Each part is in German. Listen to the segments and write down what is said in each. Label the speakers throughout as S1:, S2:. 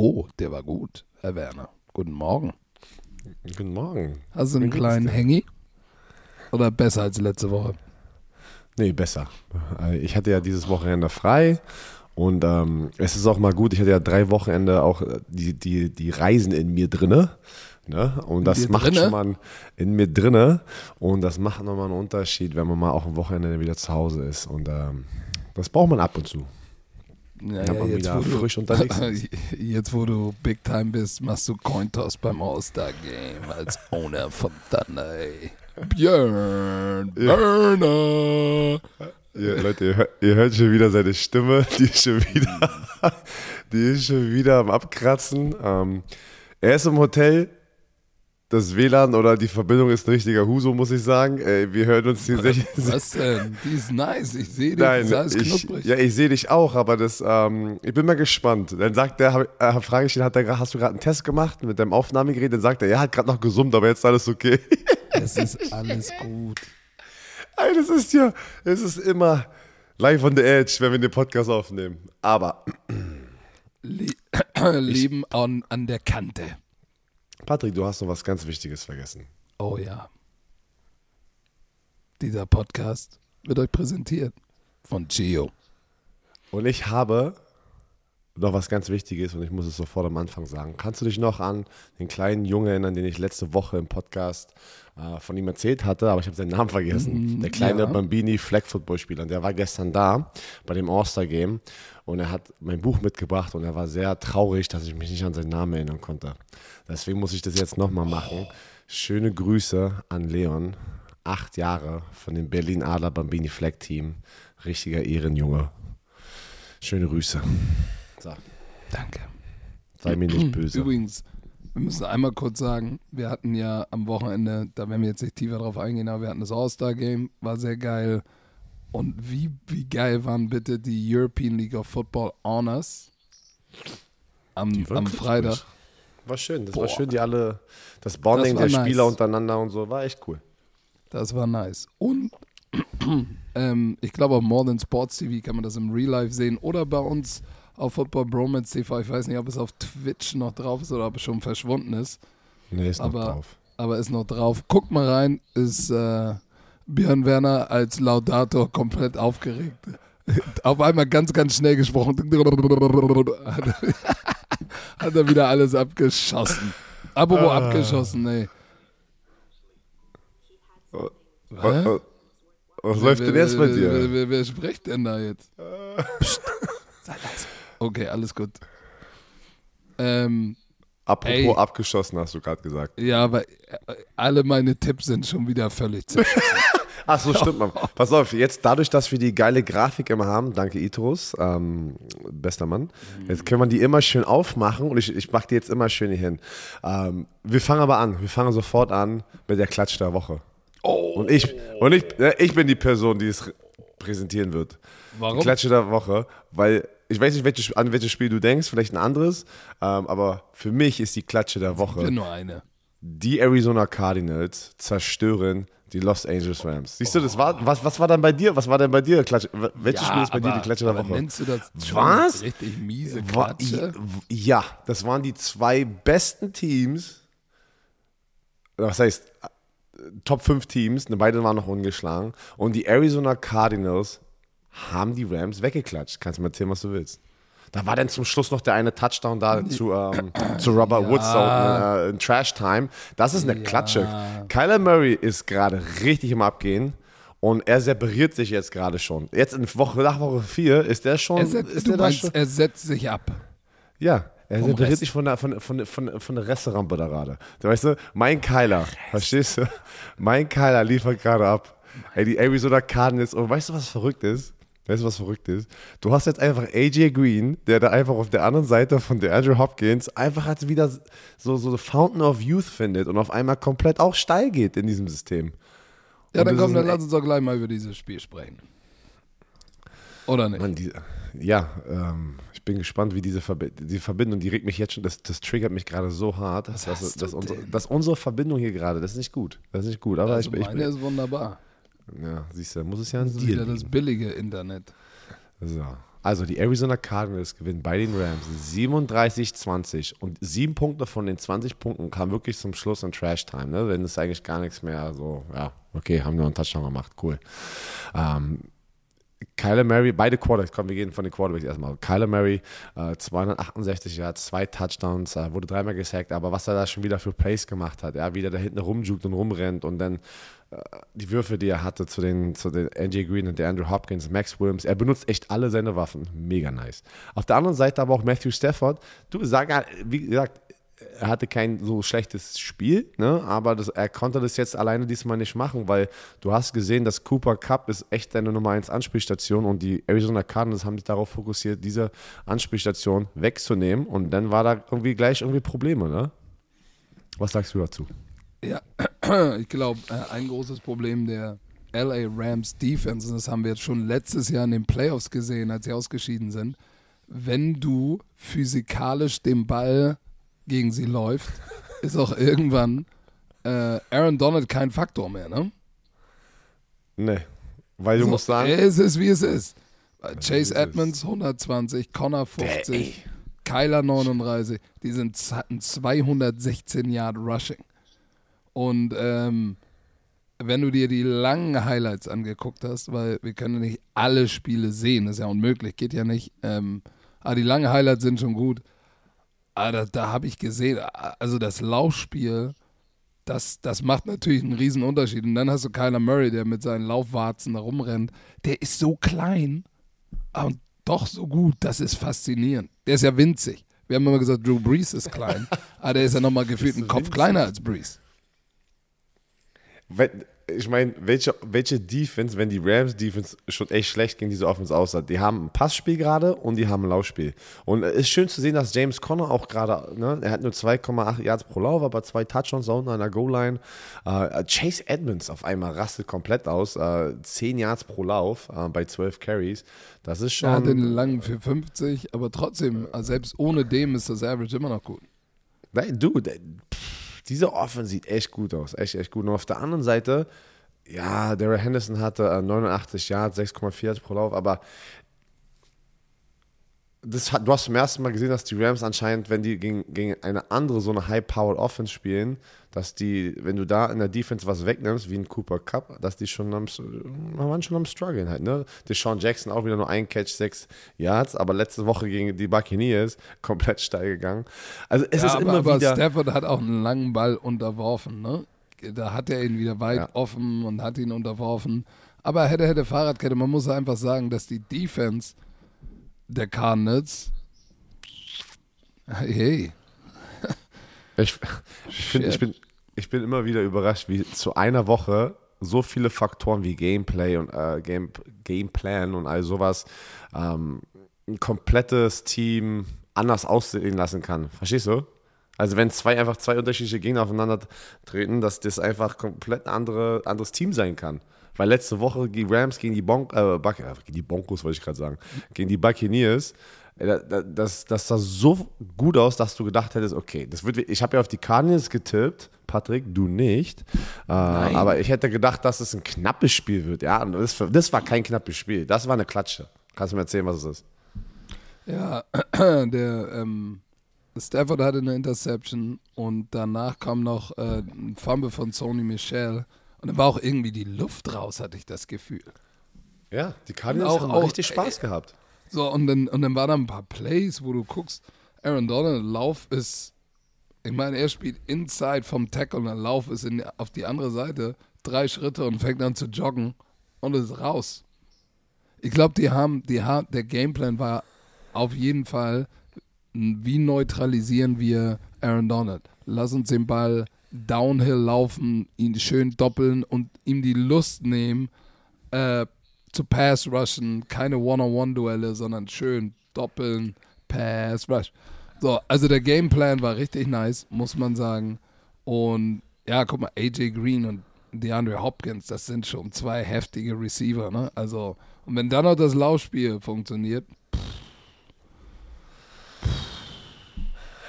S1: Oh, der war gut, Herr Werner. Guten Morgen.
S2: Guten Morgen.
S1: Hast du einen kleinen Hengi? Oder besser als letzte Woche?
S2: Nee, besser. Äh, Ich hatte ja dieses Wochenende frei und ähm, es ist auch mal gut. Ich hatte ja drei Wochenende auch äh, die, die, die Reisen in mir drinne. Ne? Und das macht
S1: drinne?
S2: schon mal in mir drinne. Und das macht nochmal einen Unterschied, wenn man mal auch am Wochenende wieder zu Hause ist. Und ähm, das braucht man ab und zu.
S1: Ja,
S2: Ja, mal wieder frisch unterwegs
S1: Jetzt, wo du Big Time bist, machst du Cointoss beim All-Star-Game als Owner von Thunder. ey. Björn Werner.
S2: Ja, Leute, ihr hört, ihr hört schon wieder seine Stimme. Die ist schon wieder, die ist schon wieder am Abkratzen. Ähm, er ist im Hotel. Das WLAN oder die Verbindung ist ein richtiger Huso, muss ich sagen. Ey, wir hören uns hier sehr.
S1: Was denn? Die ist nice. Ich sehe dich.
S2: Nein,
S1: das ist alles
S2: ich,
S1: knusprig.
S2: ja, ich sehe dich auch, aber das, ähm, ich bin mal gespannt. Dann sagt der, hab- äh, frage ich ihn, hat der, hast du gerade einen Test gemacht mit deinem Aufnahmegerät? Dann sagt er, ja, hat gerade noch gesummt, aber jetzt ist alles okay.
S1: Es ist alles gut.
S2: Ey, das ist ja, es ist immer live on the edge, wenn wir den Podcast aufnehmen. Aber
S1: Le Leben an, an der Kante.
S2: Patrick, du hast noch was ganz Wichtiges vergessen.
S1: Oh ja. Dieser Podcast wird euch präsentiert von Gio.
S2: Und ich habe noch was ganz Wichtiges und ich muss es sofort am Anfang sagen. Kannst du dich noch an den kleinen Jungen erinnern, den ich letzte Woche im Podcast äh, von ihm erzählt hatte, aber ich habe seinen Namen vergessen. der kleine
S1: ja.
S2: Bambini Flag Football Spieler. Der war gestern da bei dem All-Star Game und er hat mein Buch mitgebracht und er war sehr traurig, dass ich mich nicht an seinen Namen erinnern konnte. Deswegen muss ich das jetzt nochmal machen. Schöne Grüße an Leon. Acht Jahre von dem Berlin Adler Bambini Flag Team. Richtiger Ehrenjunge. Schöne Grüße. So,
S1: Danke.
S2: sei mir nicht böse.
S1: Übrigens, wir müssen einmal kurz sagen, wir hatten ja am Wochenende, da werden wir jetzt nicht tiefer drauf eingehen, aber wir hatten das All-Star-Game, war sehr geil. Und wie, wie geil waren bitte die European League of Football Honors am, am Freitag?
S2: gut. War schön, das
S1: Boah.
S2: war schön, die alle, das Bonding
S1: Das
S2: der Spieler
S1: nice.
S2: untereinander und so, war echt cool.
S1: Das war nice. Und ähm, ich glaube, auf More Than Sports TV kann man das im Real Life sehen oder bei uns auf Football Bromance TV. Ich weiß nicht, ob es auf Twitch noch drauf ist oder ob es schon verschwunden ist.
S2: Nee, ist noch
S1: Aber,
S2: drauf.
S1: aber ist noch drauf. Guckt mal rein, ist äh, Björn Werner als Laudator komplett aufgeregt. Auf einmal ganz, ganz schnell gesprochen. Hat er- er wieder alles abgeschossen. Apropos abgeschossen, ey.
S2: Was, was, was läuft denn jetzt bei
S1: Wer,
S2: dir?
S1: wer, wer, wer spricht denn da jetzt? Psst, sei leise. Okay, alles gut. Ähm,
S2: Apropos
S1: ey.
S2: abgeschossen, hast du gerade gesagt.
S1: ja, aber äh, alle meine Tipps sind schon wieder völlig zerschossen.
S2: Ach so, stimmt, Mann. Pass auf, jetzt dadurch, dass wir die geile Grafik immer haben, danke Itrus, ähm, bester Mann, jetzt können wir die immer schön aufmachen und ich, ich mache die jetzt immer schön hier hin. Ähm, wir fangen aber an, wir fangen sofort an mit der Klatsch der Woche.
S1: Oh.
S2: Und ich, und ich, äh, ich bin die Person, die es präsentieren wird.
S1: Warum?
S2: Die Klatsche der Woche, weil ich weiß nicht, welches, an welches Spiel du denkst, vielleicht ein anderes, ähm, aber für mich ist die Klatsche der
S1: Ich
S2: Woche.
S1: bin nur eine.
S2: Die Arizona Cardinals zerstören die Los Angeles Rams. Siehst du, das war, was, was war denn bei dir? Was war denn bei dir? Klatsche, welches Spiel ist bei dir die Klatsche der
S1: aber
S2: Woche?
S1: Nennst du das
S2: Was?
S1: richtig miese Klatsche?
S2: Ja, das waren die zwei besten Teams. Was heißt, äh, Top 5 Teams, ne, beide waren noch ungeschlagen. Und die Arizona Cardinals haben die Rams weggeklatscht. Kannst du mir erzählen, was du willst. Da war dann zum Schluss noch der eine Touchdown da zu, ähm, zu Robert Woods so, äh, in Trash Time. Das ist eine Klatsche. Kyler Murray ist gerade richtig im Abgehen. Und er separiert sich jetzt gerade schon. Jetzt in Woche, nach Woche 4 ist der schon.
S1: Er setzt,
S2: ist der
S1: meinst,
S2: schon
S1: er setzt sich ab.
S2: ja, er separiert
S1: Rest.
S2: sich von der, von, von, von, von der Resterampe da gerade. Du weißt du, mein Keiler, verstehst du? Mein Keiler liefert gerade ab. Ey, die Arizona Cardinals, und weißt du, was verrückt ist? Weißt du, was verrückt ist? Du hast jetzt einfach AJ Green, der da einfach auf der anderen Seite von der Andrew Hopkins einfach als wieder so, so Fountain of Youth findet und auf einmal komplett auch steil geht in diesem System.
S1: Ja,
S2: Und
S1: dann komm, dann lass uns doch gleich mal über dieses Spiel sprechen. Oder nicht?
S2: Mann, die, ja, ähm, ich bin gespannt, wie diese Verbi die Verbindung, die regt mich jetzt schon, das, das triggert mich gerade so hart, dass, dass, dass, unsere, dass unsere Verbindung hier gerade, das ist nicht gut. Das ist nicht gut. Aber
S1: Also
S2: ich, ich,
S1: meine ist wunderbar.
S2: Ja, siehst du, muss es ja ein Deal
S1: wieder das billige Internet.
S2: So, Also die Arizona Cardinals gewinnen bei den Rams 37-20 und sieben Punkte von den 20 Punkten kamen wirklich zum Schluss in Trash Time. Ne? Wenn es eigentlich gar nichts mehr so, ja, okay, haben wir einen Touchdown gemacht, cool. Ähm, Kyler Murray, beide Quarterbacks, komm, wir gehen von den Quarterbacks erstmal. Kyler Murray, äh, 268 Yards, zwei Touchdowns, äh, wurde dreimal gesackt, aber was er da schon wieder für Plays gemacht hat, ja, wie der da hinten rumjuckt und rumrennt und dann die Würfe, die er hatte zu den, zu den NJ Green und der Andrew Hopkins, Max Williams, er benutzt echt alle seine Waffen. Mega nice. Auf der anderen Seite aber auch Matthew Stafford. Du, sag, wie gesagt, er hatte kein so schlechtes Spiel, ne? aber das, er konnte das jetzt alleine diesmal nicht machen, weil du hast gesehen, dass Cooper Cup ist echt deine Nummer 1 Anspielstation und die Arizona Cardinals haben sich darauf fokussiert, diese Anspielstation wegzunehmen und dann war da irgendwie gleich irgendwie Probleme. Ne? Was sagst du dazu?
S1: Ja, ich glaube, äh, ein großes Problem der LA Rams Defense, und das haben wir jetzt schon letztes Jahr in den Playoffs gesehen, als sie ausgeschieden sind, wenn du physikalisch den Ball gegen sie läuft, ist auch irgendwann äh, Aaron Donald kein Faktor mehr, ne?
S2: Nee, weil du
S1: so,
S2: musst sagen.
S1: Es ist, wie es ist. Chase Edmonds 120, Connor 50, Kyler 39, die sind hatten 216 Yard Rushing. Und ähm, wenn du dir die langen Highlights angeguckt hast, weil wir können nicht alle Spiele sehen, das ist ja unmöglich, geht ja nicht. Ähm, aber die langen Highlights sind schon gut. Aber da, da habe ich gesehen, also das Laufspiel, das, das macht natürlich einen riesen Unterschied. Und dann hast du Kyler Murray, der mit seinen Laufwarzen da rumrennt. Der ist so klein und doch so gut. Das ist faszinierend. Der ist ja winzig. Wir haben immer gesagt, Drew Brees ist klein, aber der ist ja nochmal gefühlt einen Kopf kleiner als Brees
S2: ich meine, welche, welche Defense, wenn die Rams Defense schon echt schlecht gegen diese Offense aussah, die haben ein Passspiel gerade und die haben ein Laufspiel. Und es ist schön zu sehen, dass James Conner auch gerade, ne, er hat nur 2,8 Yards pro Lauf, aber zwei Touchdowns da unten an der Goal-Line. Uh, Chase Edmonds auf einmal rastet komplett aus, uh, äh, 10 Yards pro Lauf uh, bei 12 Carries. Das ist schon.
S1: Er hat den langen für 50, aber trotzdem, selbst ohne dem ist das Average immer noch gut.
S2: Nein, du, pff diese Offense sieht echt gut aus. Echt, echt gut. Und auf der anderen Seite, ja, Daryl Henderson hatte 89 Yards, 6,4 Yards pro Lauf, aber das du hast zum ersten Mal gesehen, dass die Rams anscheinend, wenn die gegen, gegen eine andere, so eine High-Powered Offense spielen, dass die, wenn du da in der Defense was wegnimmst, wie ein Cooper Cup, dass die schon am, waren schon am struggeln halt, ne? Deshaun Jackson auch wieder nur ein Catch, sechs Yards, aber letzte Woche gegen die Buccaneers komplett steil gegangen. Also es ja, ist aber, immer aber wieder...
S1: Stafford hat auch einen langen Ball unterworfen, ne? Da hat er ihn wieder weit ja. offen und hat ihn unterworfen. Aber hätte, hätte Fahrradkette, man muss einfach sagen, dass die Defense der Cardinals. Hey.
S2: Ich, ich, find, ich, bin, ich bin immer wieder überrascht, wie zu einer Woche so viele Faktoren wie Gameplay und äh, Game, Gameplan und all sowas ähm, ein komplettes Team anders aussehen lassen kann. Verstehst du? Also wenn zwei einfach zwei unterschiedliche Gegner aufeinander treten, dass das einfach komplett ein andere, anderes Team sein kann. Weil letzte Woche die Rams gegen die, bon äh, Buc äh, die Broncos, wollte ich gerade sagen, gegen die Buccaneers, äh, das, das sah so gut aus, dass du gedacht hättest, okay, das wird, ich habe ja auf die Cardinals getippt, Patrick, du nicht. Äh, aber ich hätte gedacht, dass es ein knappes Spiel wird. Ja, und das, das war kein knappes Spiel. Das war eine Klatsche. Kannst du mir erzählen, was es ist?
S1: Ja, der ähm, Stafford hatte eine Interception und danach kam noch äh, ein Fumble von Sony Michel. Und dann war auch irgendwie die Luft raus, hatte ich das Gefühl.
S2: Ja, die Cardinals auch, haben auch richtig Spaß ey, gehabt.
S1: So, und dann, und dann waren da ein paar Plays, wo du guckst, Aaron Donald, Lauf ist, ich meine, er spielt inside vom Tackle und der Lauf ist in, auf die andere Seite, drei Schritte und fängt an zu joggen und ist raus. Ich glaube, die haben, die haben, der Gameplan war auf jeden Fall, wie neutralisieren wir Aaron Donald? Lass uns den Ball Downhill laufen, ihn schön doppeln und ihm die Lust nehmen, äh, zu Pass rushen. Keine One-on-One-Duelle, sondern schön doppeln, Pass rush. So, also der Gameplan war richtig nice, muss man sagen. Und ja, guck mal, AJ Green und DeAndre Hopkins, das sind schon zwei heftige Receiver, ne? Also, und wenn dann noch das Laufspiel funktioniert,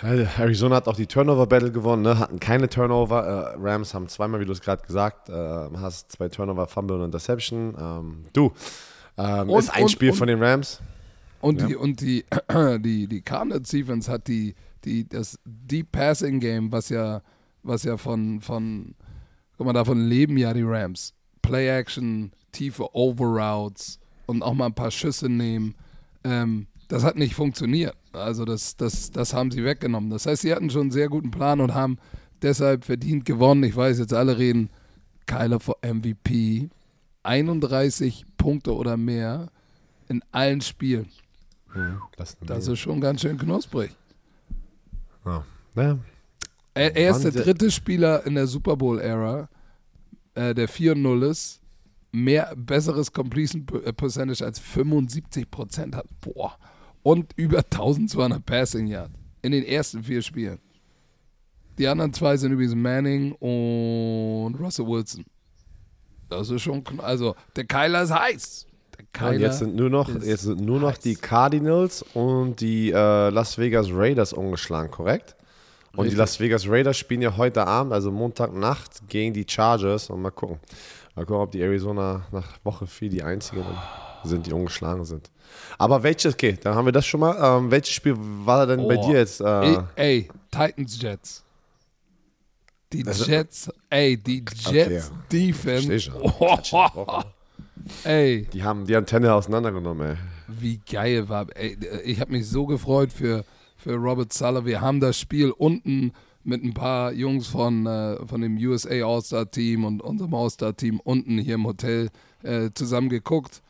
S2: Arizona hat auch die Turnover-Battle gewonnen, ne? hatten keine Turnover. Äh, Rams haben zweimal, wie du es gerade gesagt äh, hast, zwei Turnover, Fumble und Interception. Ähm, du, ähm, und, ist ein und, Spiel und, von den Rams.
S1: Und
S2: Ja.
S1: die, und die, die, die Cardinals Defense hat die, die, das Deep Passing Game, was ja, was ja von, von, guck mal, davon leben ja die Rams. Play Action, tiefe Overroutes und auch mal ein paar Schüsse nehmen. Ähm, das hat nicht funktioniert. Also das, das, das haben sie weggenommen. Das heißt, sie hatten schon einen sehr guten Plan und haben deshalb verdient gewonnen. Ich weiß, jetzt alle reden, Kyler for MVP. 31 Punkte oder mehr in allen Spielen.
S2: Das,
S1: Das ist schon ganz schön knusprig.
S2: ja. Ja.
S1: Er, er ist der dritte Spieler in der Super Bowl-Ära, äh, der 4-0 ist, mehr besseres Completion äh, Percentage als 75% hat. Boah. Und über 1200 Passing Yards in den ersten vier Spielen. Die anderen zwei sind übrigens Manning und Russell Wilson. Das ist schon, also der Kyler ist heiß. Der
S2: Und jetzt sind nur noch, jetzt sind nur noch
S1: heiß.
S2: die Cardinals und die äh, Las Vegas Raiders ungeschlagen, korrekt? Und
S1: Richtig.
S2: die Las Vegas Raiders spielen ja heute Abend, also Montagnacht, gegen die Chargers. Und mal gucken. Mal gucken, ob die Arizona nach Woche 4 die einzigen sind, die ungeschlagen sind. Aber welches, okay, dann haben wir das schon mal. Ähm, welches Spiel war denn bei
S1: Oh.
S2: dir jetzt?
S1: Ey,
S2: Äh,
S1: ey, Titans Jets. Die
S2: Das-
S1: Jets, ey, die Jets Defense.
S2: Versteh schon.
S1: Oh, ey,
S2: die haben die Antenne auseinandergenommen, ey.
S1: wie geil war. Ey, ich habe mich so gefreut für, für Robert Suller. Wir haben das Spiel unten mit ein paar Jungs von, äh, von dem USA All-Star-Team und unserem All-Star-Team unten hier im Hotel äh, zusammen geguckt.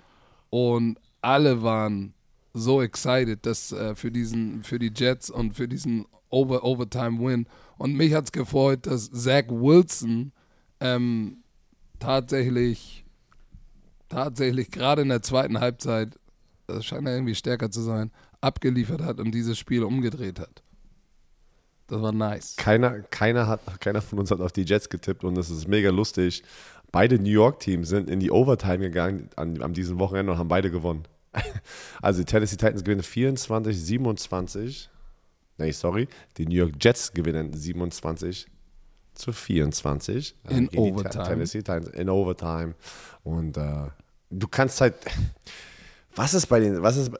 S1: Und alle waren so excited dass, äh, für, diesen, für die Jets und für diesen Over Overtime-Win. Und mich hat es gefreut, dass Zach Wilson ähm, tatsächlich, tatsächlich gerade in der zweiten Halbzeit, das scheint ja irgendwie stärker zu sein, abgeliefert hat und dieses Spiel umgedreht hat. Das war nice.
S2: Keiner, keiner, hat, keiner von uns hat auf die Jets getippt und das ist mega lustig. Beide New York-Teams sind in die Overtime gegangen an, an diesem Wochenende und haben beide gewonnen. Also die Tennessee Titans gewinnen 24, 27. Nee, sorry. Die New York Jets gewinnen 27 zu 24. äh,
S1: In Overtime.
S2: Te- Tennessee Titans in Overtime. Und äh, du kannst halt. Was ist bei den, was ist,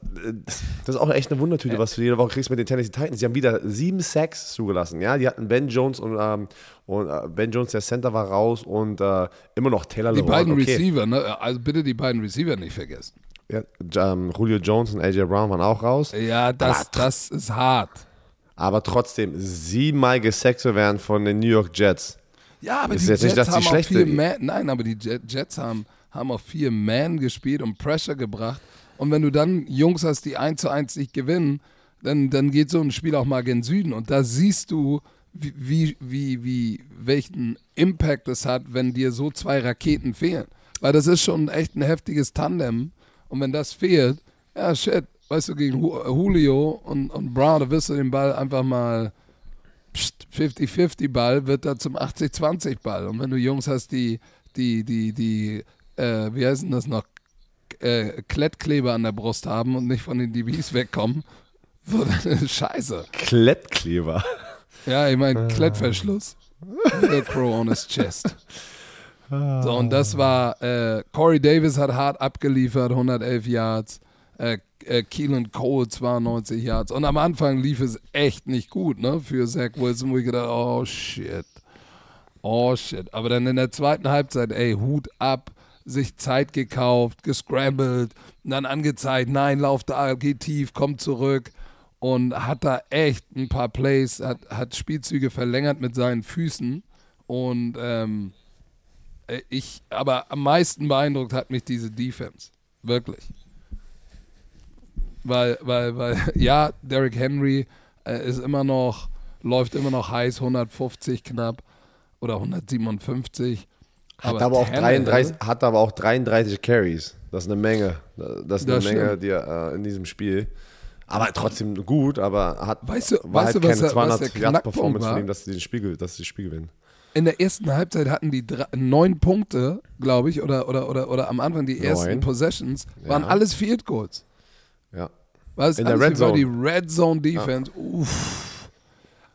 S2: das ist auch echt eine Wundertüte, was du jede Woche kriegst mit den Tennessee Titans. Die haben wieder sieben Sacks zugelassen, ja. Die hatten Ben Jones und, ähm, und äh, Ben Jones, der Center war raus und äh, immer noch Taylor
S1: Die
S2: Lewan.
S1: beiden
S2: okay.
S1: Receiver, ne? also bitte die beiden Receiver nicht vergessen.
S2: Ja, ähm, Julio Jones und AJ Brown waren auch raus.
S1: Ja, das,
S2: Aber
S1: das ist hart.
S2: Aber trotzdem, siebenmal gesackt zu werden von den New York Jets.
S1: Ja, aber
S2: Ist
S1: die
S2: jetzt nicht,
S1: Jets
S2: dass die
S1: haben auch
S2: schlechte-
S1: viel Man, nein, aber die Jet- Jets haben, haben auch viel Man gespielt und Pressure gebracht. Und wenn du dann Jungs hast, die 1 zu 1 nicht gewinnen, dann, dann geht so ein Spiel auch mal gen Süden. Und da siehst du, wie, wie, wie, welchen Impact es hat, wenn dir so zwei Raketen fehlen. Weil das ist schon echt ein heftiges Tandem. Und wenn das fehlt, ja, shit, weißt du, gegen Ju- Julio und, und Brown, da wirst du den Ball einfach mal pst, 50-50 Ball wird da zum 80-20 Ball. Und wenn du Jungs hast, die, die, die, die, äh, wie heißen das noch, äh, Klettkleber an der Brust haben und nicht von den DBs wegkommen, so, dann ist scheiße.
S2: Klettkleber.
S1: Ja, ich meine, Klettverschluss. Velcro on his chest. So, und das war, äh, Corey Davis hat hart abgeliefert, 111 Yards. Äh, äh, Keelan Cole 92 Yards. Und am Anfang lief es echt nicht gut, ne, für Zach Wilson, wo ich gedacht, oh shit. Oh shit. Aber dann in der zweiten Halbzeit, ey, Hut ab, sich Zeit gekauft, gescrambled, dann angezeigt, nein, lauf da, geh tief, komm zurück. Und hat da echt ein paar Plays, hat, hat Spielzüge verlängert mit seinen Füßen. Und ähm, äh, ich, aber am meisten beeindruckt hat mich diese Defense. Wirklich. Weil, weil, weil, ja, Derrick Henry äh, ist immer noch, läuft immer noch heiß, 150 knapp oder 157.
S2: Hat aber, auch
S1: Tannehill-
S2: 33, hat aber auch 33 Carries. Das ist eine Menge. Das ist eine
S1: Das
S2: Menge die, äh, in diesem Spiel. Aber trotzdem gut, aber hat,
S1: Weißt du-
S2: war
S1: weißt
S2: halt
S1: du, was
S2: keine
S1: was
S2: 200
S1: der
S2: Yards
S1: Knackpunkt
S2: Performance
S1: war?
S2: von ihm, dass sie, den Spiel, dass sie das Spiel gewinnen.
S1: In der ersten Halbzeit hatten die drei, neun Punkte, glaube ich, oder, oder, oder, oder am Anfang die ersten
S2: Neun.
S1: Possessions, waren
S2: Ja.
S1: alles Field Goals.
S2: Ja.
S1: Weil es
S2: In der Red Zone.
S1: die Red Zone Defense, uff.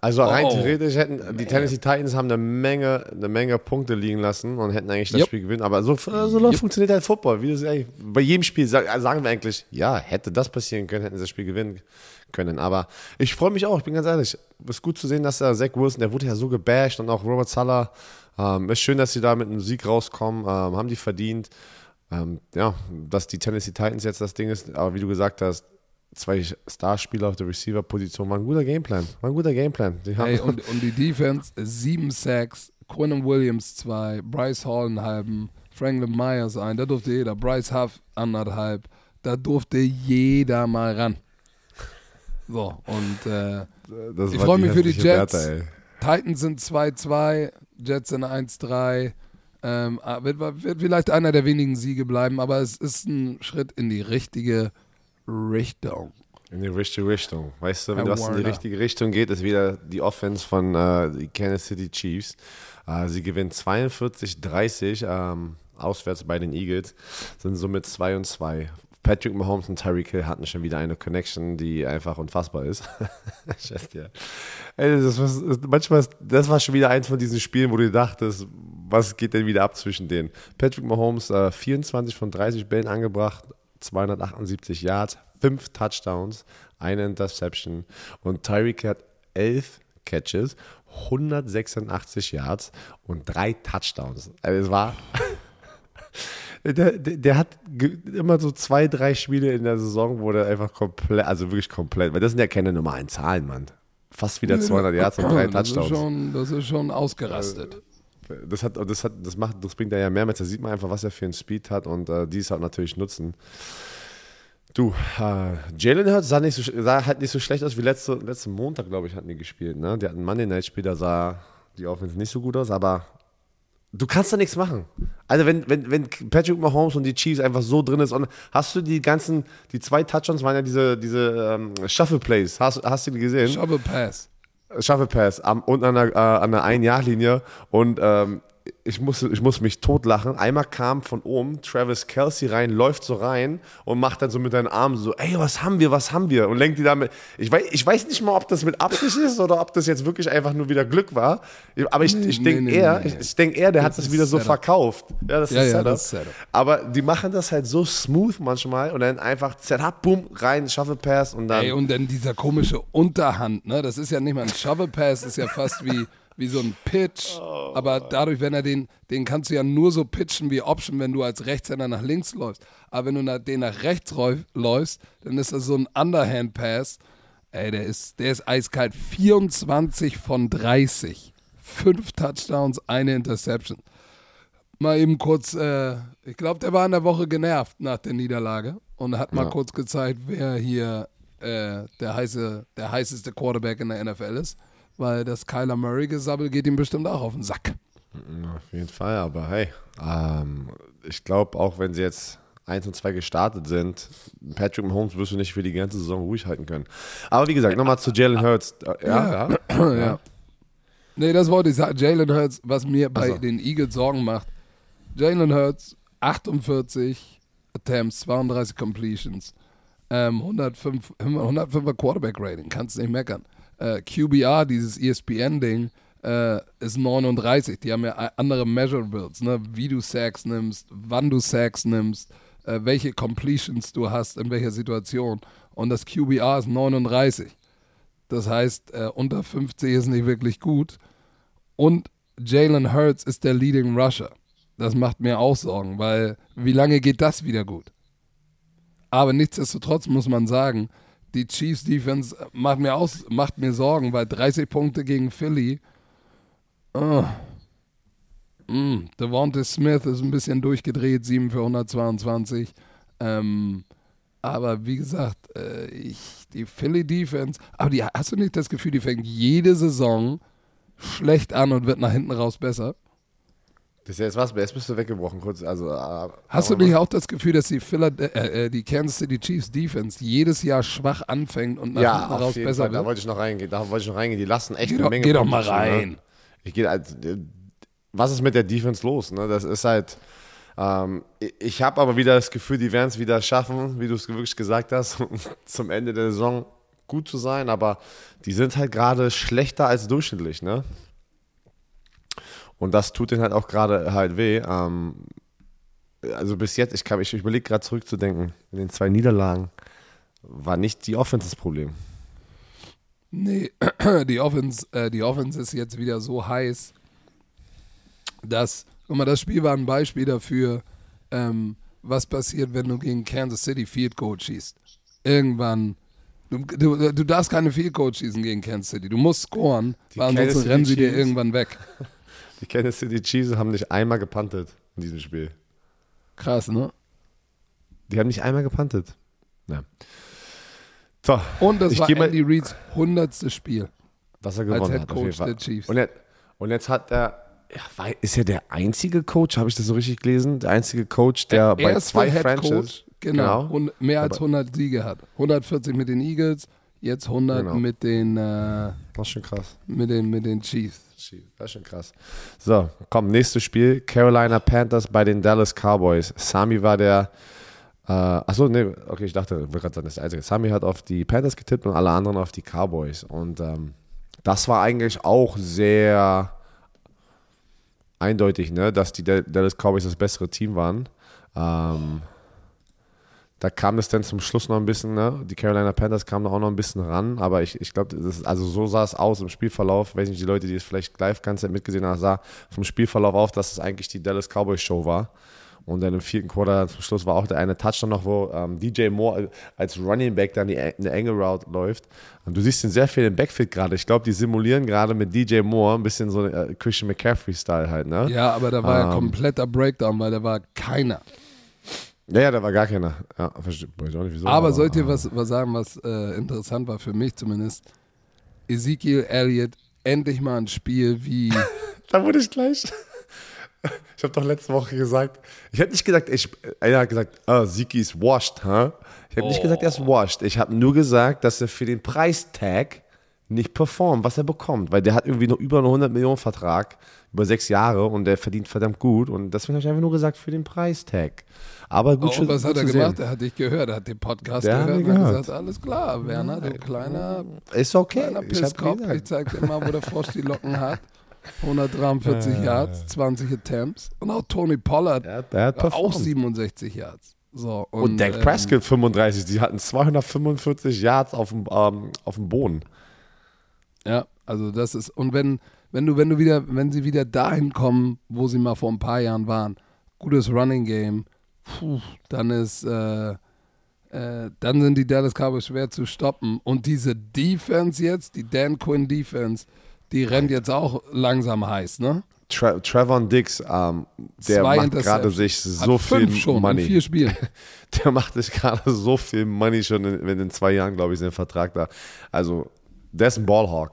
S2: Also rein
S1: Oh.
S2: theoretisch hätten die Tennessee Titans haben eine Menge, eine Menge Punkte liegen lassen und hätten eigentlich das
S1: Yep.
S2: Spiel gewinnen. Aber so, so
S1: Yep.
S2: funktioniert halt Football. Wie sagst, bei jedem Spiel sag- sagen wir eigentlich, ja, hätte das passieren können, hätten sie das Spiel gewinnen können. Aber ich freue mich auch, ich bin ganz ehrlich. Es ist gut zu sehen, dass der Zach Wilson, der wurde ja so gebasht und auch Robert Sala. Ähm, ist schön, dass sie da mit einem Sieg rauskommen, ähm, haben die verdient. Ähm, ja, dass die Tennessee Titans jetzt das Ding ist, aber wie du gesagt hast, zwei Starspieler auf der Receiver-Position war ein guter Gameplan. War ein guter Gameplan. Die
S1: Ey, und, und die Defense, sieben Sacks, Quinn Williams zwei, Bryce Hall einen halben, Franklin Myers ein, da durfte jeder, Bryce Huff anderthalb, da durfte jeder mal ran. So, und äh, Ich
S2: war
S1: freu mich für die Jets.
S2: Bertha, ey.
S1: Titans sind 2-2, Jets sind 1-3. Ähm, ah, wird, wird vielleicht einer der wenigen Siege bleiben, aber es ist ein Schritt in die richtige Richtung.
S2: In die richtige Richtung. Weißt du, wenn das in die richtige Richtung geht, ist wieder die Offense von äh, die Kansas City Chiefs. Äh, sie gewinnen 42-30 ähm, auswärts bei den Eagles, sind somit 2 und 2. Patrick Mahomes und Tyreek Hill hatten schon wieder eine Connection, die einfach unfassbar ist. Scheiß dir. Ey, das, was, manchmal, ist- das war schon wieder eins von diesen Spielen, wo du dachtest, was geht denn wieder ab zwischen denen? Patrick Mahomes, äh, 24 von 30 Bällen angebracht, 278 Yards, 5 Touchdowns, eine Interception und Tyreek hat 11 Catches, 186 Yards und drei Touchdowns. Also es war der, der, der hat immer so zwei, drei Spiele in der Saison, wo der einfach komplett, also wirklich komplett, weil das sind ja keine Nummer 1 Zahlen, Mann. Fast wieder 200 Yards und drei
S1: das ist,
S2: Touchdowns.
S1: schon, das ist schon ausgerastet.
S2: Das hat, das hat, das macht, das bringt er ja mehr mit. Da sieht man einfach, was er für einen Speed hat und äh, dies halt natürlich nutzen. Du, äh, Jalen Hurts sah, nicht so, sah halt nicht so schlecht aus wie letzte, letzten Montag, glaube ich, hatten die gespielt. Ne? Die hatten Monday Night Spiel, da sah die Offense nicht so gut aus, aber du kannst da nichts machen. Also wenn, wenn, wenn Patrick Mahomes und die Chiefs einfach so drin ist und hast du die ganzen, die zwei Touchdowns waren ja diese, diese ähm, Shuffle Plays, hast, hast du die gesehen?
S1: Shovel Pass.
S2: Shuffle Pass am, unten an der, äh, an der Ein-Jahr-Linie. Und ähm, ich muss, ich muss mich totlachen. Einmal kam von oben Travis Kelsey rein, läuft so rein und macht dann so mit seinen Armen so, ey, was haben wir, was haben wir? Und lenkt die damit. Ich weiß, ich weiß nicht mal, ob das mit Absicht ist oder ob das jetzt wirklich einfach nur wieder Glück war. Aber ich,
S1: Nee,
S2: ich
S1: nee,
S2: denke
S1: nee,
S2: eher,
S1: nee, nee.
S2: ich, ich denk eher, der hat
S1: Das
S2: das
S1: ist
S2: wieder so
S1: Setup.
S2: verkauft. Ja, das
S1: Ja,
S2: ist
S1: ja,
S2: Setup.
S1: das ist Setup.
S2: Aber die machen das halt so smooth manchmal und dann einfach Setup, boom, rein, Shuffle Pass und dann.
S1: Ey, und dann dieser komische Unterhand, ne? Das ist ja nicht mal ein Shovel Pass, ist ja fast wie, wie so ein Pitch. Aber dadurch, wenn er den, den kannst du ja nur so pitchen wie Option, wenn du als Rechtshänder nach links läufst. Aber wenn du den nach rechts läufst, dann ist das so ein Underhand Pass. Ey, der ist, der ist eiskalt. 24 von 30. Fünf Touchdowns, eine Interception. Mal eben kurz, äh, ich glaube, der war in der Woche genervt nach der Niederlage und hat mal
S2: Ja.
S1: kurz gezeigt, wer hier äh, der, heiße, der heißeste Quarterback in der NFL ist. Weil das Kyler Murray-Gesabbel geht ihm bestimmt auch auf den Sack.
S2: Ja, Auf jeden Fall, aber hey, ähm, ich glaube, auch wenn sie jetzt 1 und 2 gestartet sind, Patrick Mahomes wirst du nicht für die ganze Saison ruhig halten können. Aber wie gesagt, nochmal zu Jalen Hurts. Äh, Ja, ja.
S1: ja. Nee, das wollte ich sagen. Jalen Hurts, was mir bei
S2: so.
S1: den Eagles Sorgen macht. Jalen Hurts, 48 Attempts, 32 Completions, ähm, 105, 105er Quarterback-Rating, kannst nicht meckern. Äh, QBR, dieses ESPN-Ding, äh, ist 39. Die haben ja andere Measurables, ne? wie du Sacks nimmst, wann du Sacks nimmst, äh, welche Completions du hast, in welcher Situation. Und das QBR ist 39. Das heißt, äh, unter 50 ist nicht wirklich gut. Und Jalen Hurts ist der Leading Rusher. Das macht mir auch Sorgen, weil wie lange geht das wieder gut? Aber nichtsdestotrotz muss man sagen, die Chiefs Defense macht mir, aus, macht mir Sorgen, weil 30 Punkte gegen Philly. Oh. Mm, Devontae Smith ist ein bisschen durchgedreht, 7 für 122. Ähm, aber wie gesagt, äh, ich, die Philly Defense, aber die, hast du nicht das Gefühl, die fängt jede Saison schlecht an und wird nach hinten raus besser?
S2: Das ist jetzt was, jetzt bist du weggebrochen kurz. Also, äh,
S1: Hast du nicht auch das Gefühl, dass die, äh, äh, die Kansas City Chiefs Defense jedes Jahr schwach anfängt und nach
S2: Ja,
S1: hinten raus besser
S2: Fall, da
S1: wird?
S2: wollte ich noch reingehen. Da wollte ich noch reingehen. Die lassen echt
S1: Geh
S2: eine
S1: doch,
S2: Menge
S1: geh doch mal
S2: ne?
S1: rein.
S2: Ich gehe als, was ist mit der Defense los? Ne? Das ist halt. Ähm, ich ich habe aber wieder das Gefühl, die werden es wieder schaffen, wie du es wirklich gesagt hast, zum Ende der Saison gut zu sein, aber die sind halt gerade schlechter als durchschnittlich, ne? Und das tut denen halt auch gerade halt weh. Ähm, also bis jetzt, ich, kann- ich überlege gerade zurückzudenken, in den zwei Niederlagen war nicht die Offense das Problem.
S1: Nee, die Offense, äh, die Offense ist jetzt wieder so heiß, dass, guck mal, das Spiel war ein Beispiel dafür, ähm, was passiert, wenn du gegen Kansas City Field Goal schießt. Irgendwann, du, du, du darfst keine Field Goal schießen gegen Kansas City. Du musst scoren, weil ansonsten rennen sie dir irgendwann weg.
S2: Die Kansas City Chiefs haben nicht einmal gepantet in diesem Spiel.
S1: Krass, ne?
S2: Die haben nicht einmal gepantet. Ja. So,
S1: Und das war Andy Reids hundertstes Spiel.
S2: was er gewonnen
S1: Head
S2: hat. auf jeden
S1: Coach der Chiefs.
S2: Und, jetzt, und jetzt hat er, ja, ist er der einzige Coach, habe ich das so richtig gelesen? Der einzige Coach, der bei
S1: Erster
S2: zwei
S1: Head
S2: Franchises,
S1: Coach, genau, und mehr als
S2: Aber-
S1: 100 Siege hat. 140 mit den Eagles, jetzt 100
S2: Genau.
S1: mit den äh,
S2: das ist schon krass.
S1: mit den mit den Chiefs.
S2: Das ist schon krass. So, komm, nächstes Spiel. Carolina Panthers bei den Dallas Cowboys. Sami war der. Äh, achso, nee, okay, ich dachte, ich gerade sagen, das ist der Einzige. Sami hat auf die Panthers getippt und alle anderen auf die Cowboys. Und ähm, das war eigentlich auch sehr eindeutig, ne, dass die Dal- Dallas Cowboys das bessere Team waren. Ähm, da kam es dann zum Schluss noch ein bisschen, ne? Die Carolina Panthers kamen da auch noch ein bisschen ran, aber ich, ich glaube, also so sah es aus im Spielverlauf. Weiß nicht, die Leute, die es vielleicht live Zeit mitgesehen haben, sah vom Spielverlauf auf, dass es eigentlich die Dallas Cowboys Show war. Und dann im vierten Quarter zum Schluss war auch der eine Touchdown noch, wo ähm, DJ Moore als Running Back dann die, eine enge Route läuft. Und du siehst ihn sehr viel im Backfield gerade. Ich glaube, die simulieren gerade mit DJ Moore ein bisschen so äh, Christian McCaffrey-Style halt, ne?
S1: Ja, aber da war ja
S2: Ähm.
S1: kompletter Breakdown, weil da war keiner.
S2: Ja, ja, da war gar keiner. Ja, verstehe. Weiß auch nicht, wieso.
S1: Aber sollt ihr was, was sagen, was äh, interessant war für mich zumindest? Ezekiel Elliott endlich mal ein Spiel wie
S2: Da wurde ich gleich. Ich habe doch letzte Woche gesagt, ich habe nicht gesagt, ich, einer hat gesagt, ah, Siki ist washed, huh? Ich habe nicht gesagt, er ist washed. Ich habe nur gesagt, dass er für den Preistag nicht performt, was er bekommt, weil der hat irgendwie noch über einen 100 Millionen Vertrag über sechs Jahre und der verdient verdammt gut und deswegen habe ich einfach nur gesagt für den Preistag. Aber gut,
S1: Oh,
S2: schon-
S1: was
S2: gut
S1: hat er gemacht?
S2: sehen.
S1: Er hat dich gehört, er hat den Podcast
S2: Der
S1: gehört und hat
S2: gehört.
S1: gesagt, alles klar, Werner, du kleiner,
S2: Ist okay.
S1: kleiner
S2: Ich
S1: Pisskopf. Ich
S2: gesagt.
S1: zeig dir mal, wo der Frosch die Locken hat. 143 Yards, 20 Attempts. Und auch Tony Pollard,
S2: Er hat, er hat
S1: auch
S2: performt.
S1: 67 Yards. So, und,
S2: Und, Dak
S1: ähm,
S2: Prescott 35, die hatten 245 Yards auf dem, ähm, auf dem Boden.
S1: Ja, also das ist, und wenn, wenn du, wenn du wieder, wenn sie wieder dahin kommen, wo sie mal vor ein paar Jahren waren, gutes Running Game, puh, dann ist, äh, äh, dann sind die Dallas Cowboys schwer zu stoppen. Und diese Defense jetzt, die Dan Quinn Defense, die rennt jetzt auch langsam heiß, ne?
S2: Tra Trevon Dix, ähm, der
S1: Zwei
S2: macht gerade sich
S1: Hat
S2: so viel
S1: fünf schon
S2: Money.
S1: in vier Spielen.
S2: Der macht sich gerade so viel Money schon, in, wenn in zwei Jahren, glaube ich, sein Vertrag da. Also, der ist ein Ballhawk.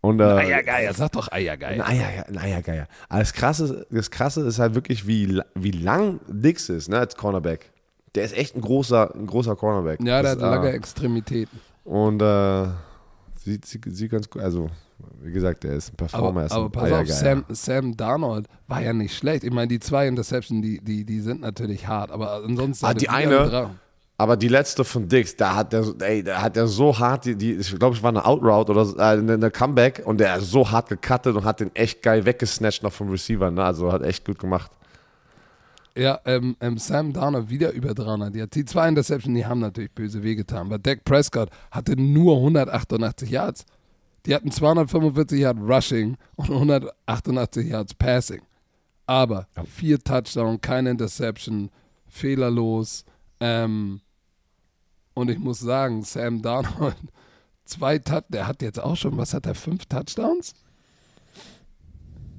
S2: Und, äh,
S1: Eiergeier, sag doch Eiergeier.
S2: Ein Eier, ein Eiergeier. Aber das Krasse, das Krasse ist halt wirklich, wie, wie lang Dix ist, ne, als Cornerback. Der ist echt ein großer, ein großer Cornerback.
S1: Ja, der
S2: Das,
S1: hat lange
S2: äh,
S1: Extremitäten.
S2: Und äh, sieht, sieht, sieht ganz gut, also wie gesagt, der ist ein Performer,
S1: Aber,
S2: er
S1: aber
S2: ein
S1: pass auf,
S2: Eiergeier.
S1: Sam, Sam Darnold war ja nicht schlecht. Ich meine, die zwei Interceptions, die, die, die sind natürlich hart, aber ansonsten.
S2: Ah, die eine-
S1: ein
S2: Aber die letzte von Dix, da hat der, so- ey, da hat der so hart, die, die ich glaube, es war eine Outroute oder so, äh, eine, eine Comeback und der hat so hart gecuttet und hat den echt geil weggesnatcht noch vom Receiver, ne? Also hat echt gut gemacht.
S1: Ja, ähm, ähm, Sam Darnold wieder über 300 Yards. Die zwei Interceptions, die haben natürlich böse wehgetan. Aber Dak Prescott hatte nur 188 Yards. Die hatten 245 Yards Rushing und 188 Yards Passing. Aber vier Touchdown, keine Interception, fehlerlos. Ähm, und ich muss sagen, Sam Darnold, zwei Touch, der hat jetzt auch schon, was hat er, fünf Touchdowns?